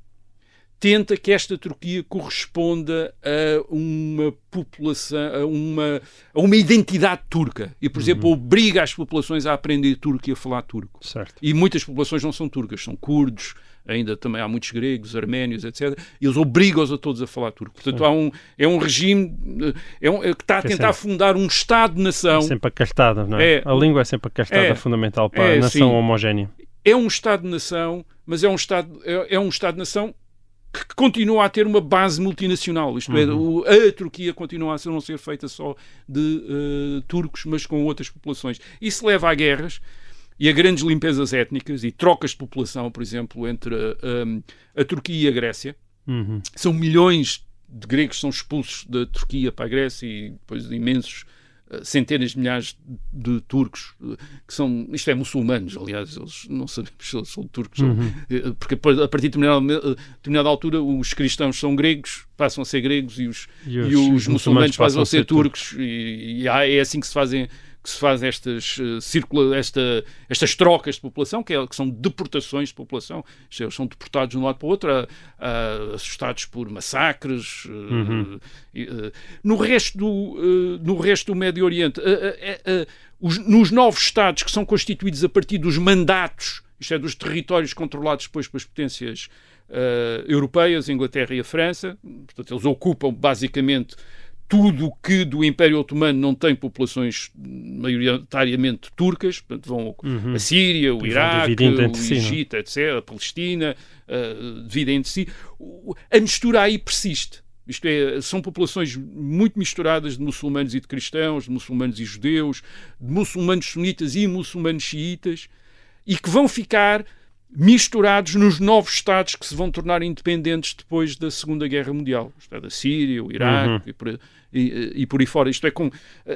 Tenta que esta Turquia corresponda a uma população, a uma, a uma identidade turca. E, por exemplo, obriga as populações a aprender turco e a falar turco. Certo. E muitas populações não são turcas, são curdos, ainda também há muitos gregos, arménios, etc. E eles obrigam-os a todos a falar turco. Portanto, há um, é um regime eh, é um- é que está a é tentar fundar um Estado-nação. Sempre acastada, não é? É. A língua é sempre acastada É. fundamental para É, a nação homogénea. É um Estado-nação, mas é um Estado, é, é um Estado-nação que continua a ter uma base multinacional. Isto é, o- a Turquia continua a ser- não ser feita só de eh, turcos, mas com outras populações. Isso leva a guerras e a grandes limpezas étnicas e trocas de população, por exemplo, entre a, a Turquia e a Grécia. Uhum. São milhões de gregos que são expulsos da Turquia para a Grécia e depois imensos centenas de milhares de turcos que são, isto é, muçulmanos, aliás, eles não sabemos se eles são turcos, ou- eh, porque a partir de determinada, eh, determinada altura os cristãos são gregos, passam a ser gregos e os, E e os- os, os muçulmanos muçulmanos passam a ser ser turcos. E, e há- é assim que se fazem que se faz estas, eh, circula, esta, estas trocas de população, que, é- que são deportações de população. Isto é, Eles são deportados de um lado para o outro, a- a- assustados por massacres. eh, e, eh, no, resto do, eh, no resto do Médio Oriente, os- nos novos Estados que são constituídos a partir dos mandatos, isto é, dos territórios controlados depois pelas potências europeias, a Inglaterra e a França, portanto, eles ocupam basicamente tudo o que do Império Otomano não tem populações maioritariamente turcas, portanto vão a Síria, o Iraque, o si, não é? Egito, etc., a Palestina, uh, dividem entre si. A mistura aí persiste. Isto é, são populações muito misturadas de muçulmanos e de cristãos, de muçulmanos e judeus, de muçulmanos sunitas e muçulmanos xiitas, e que vão ficar misturados nos novos Estados que se vão tornar independentes depois da Segunda Guerra Mundial. Isto é, da Síria, o Iraque e, por, e, e por aí fora. Isto é com,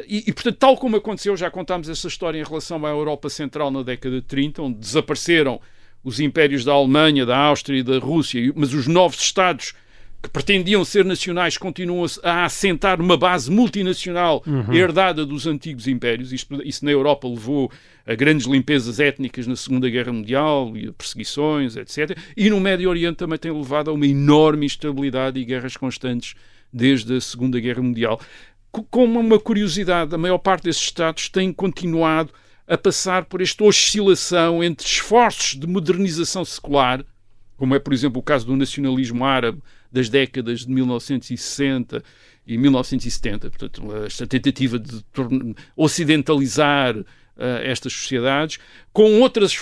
e, e, portanto, tal como aconteceu, já contámos essa história em relação à Europa Central na década de 30, onde desapareceram os impérios da Alemanha, da Áustria e da Rússia, mas os novos Estados que pretendiam ser nacionais continuam a, assentar uma base multinacional herdada dos antigos impérios. Isto, isso na Europa levou a grandes limpezas étnicas na Segunda Guerra Mundial e a perseguições, etc. E no Médio Oriente também tem levado a uma enorme instabilidade e guerras constantes desde a Segunda Guerra Mundial. Co- Como uma curiosidade, a maior parte desses Estados tem continuado a passar por esta oscilação entre esforços de modernização secular, como é, por exemplo, o caso do nacionalismo árabe das décadas de 1960 e 1970, portanto, esta tentativa de ocidentalizar eh, estas sociedades, com outras,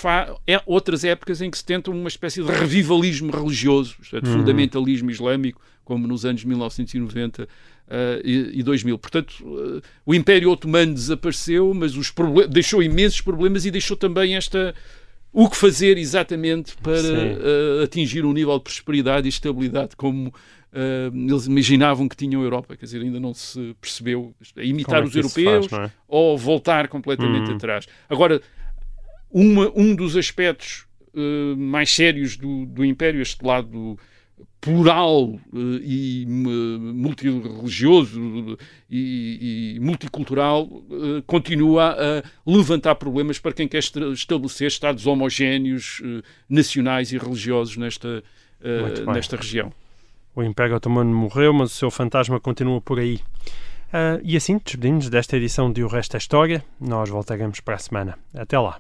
é- outras épocas em que se tenta uma espécie de revivalismo religioso, isto é, de fundamentalismo islâmico, como nos anos 1990 eh, e, e 2000. Portanto, eh, o Império Otomano desapareceu, mas deixou imensos problemas e deixou também esta o que fazer exatamente para eh, atingir um nível de prosperidade e estabilidade como eh, eles imaginavam que tinham a Europa. Quer dizer, ainda não se percebeu é, imitar é os europeus faz, é? ou voltar completamente atrás. Agora, uma- um dos aspectos eh, mais sérios do, do Império, este lado plural eh, e multireligioso e, e multicultural eh, continua a levantar problemas para quem quer estabelecer Estados homogéneos, eh, nacionais e religiosos nesta, nesta região. O Império Otomano morreu, mas o seu fantasma continua por aí. Uh, e assim despedimos desta edição de O Resto da História. Nós voltaremos para a semana. Até lá.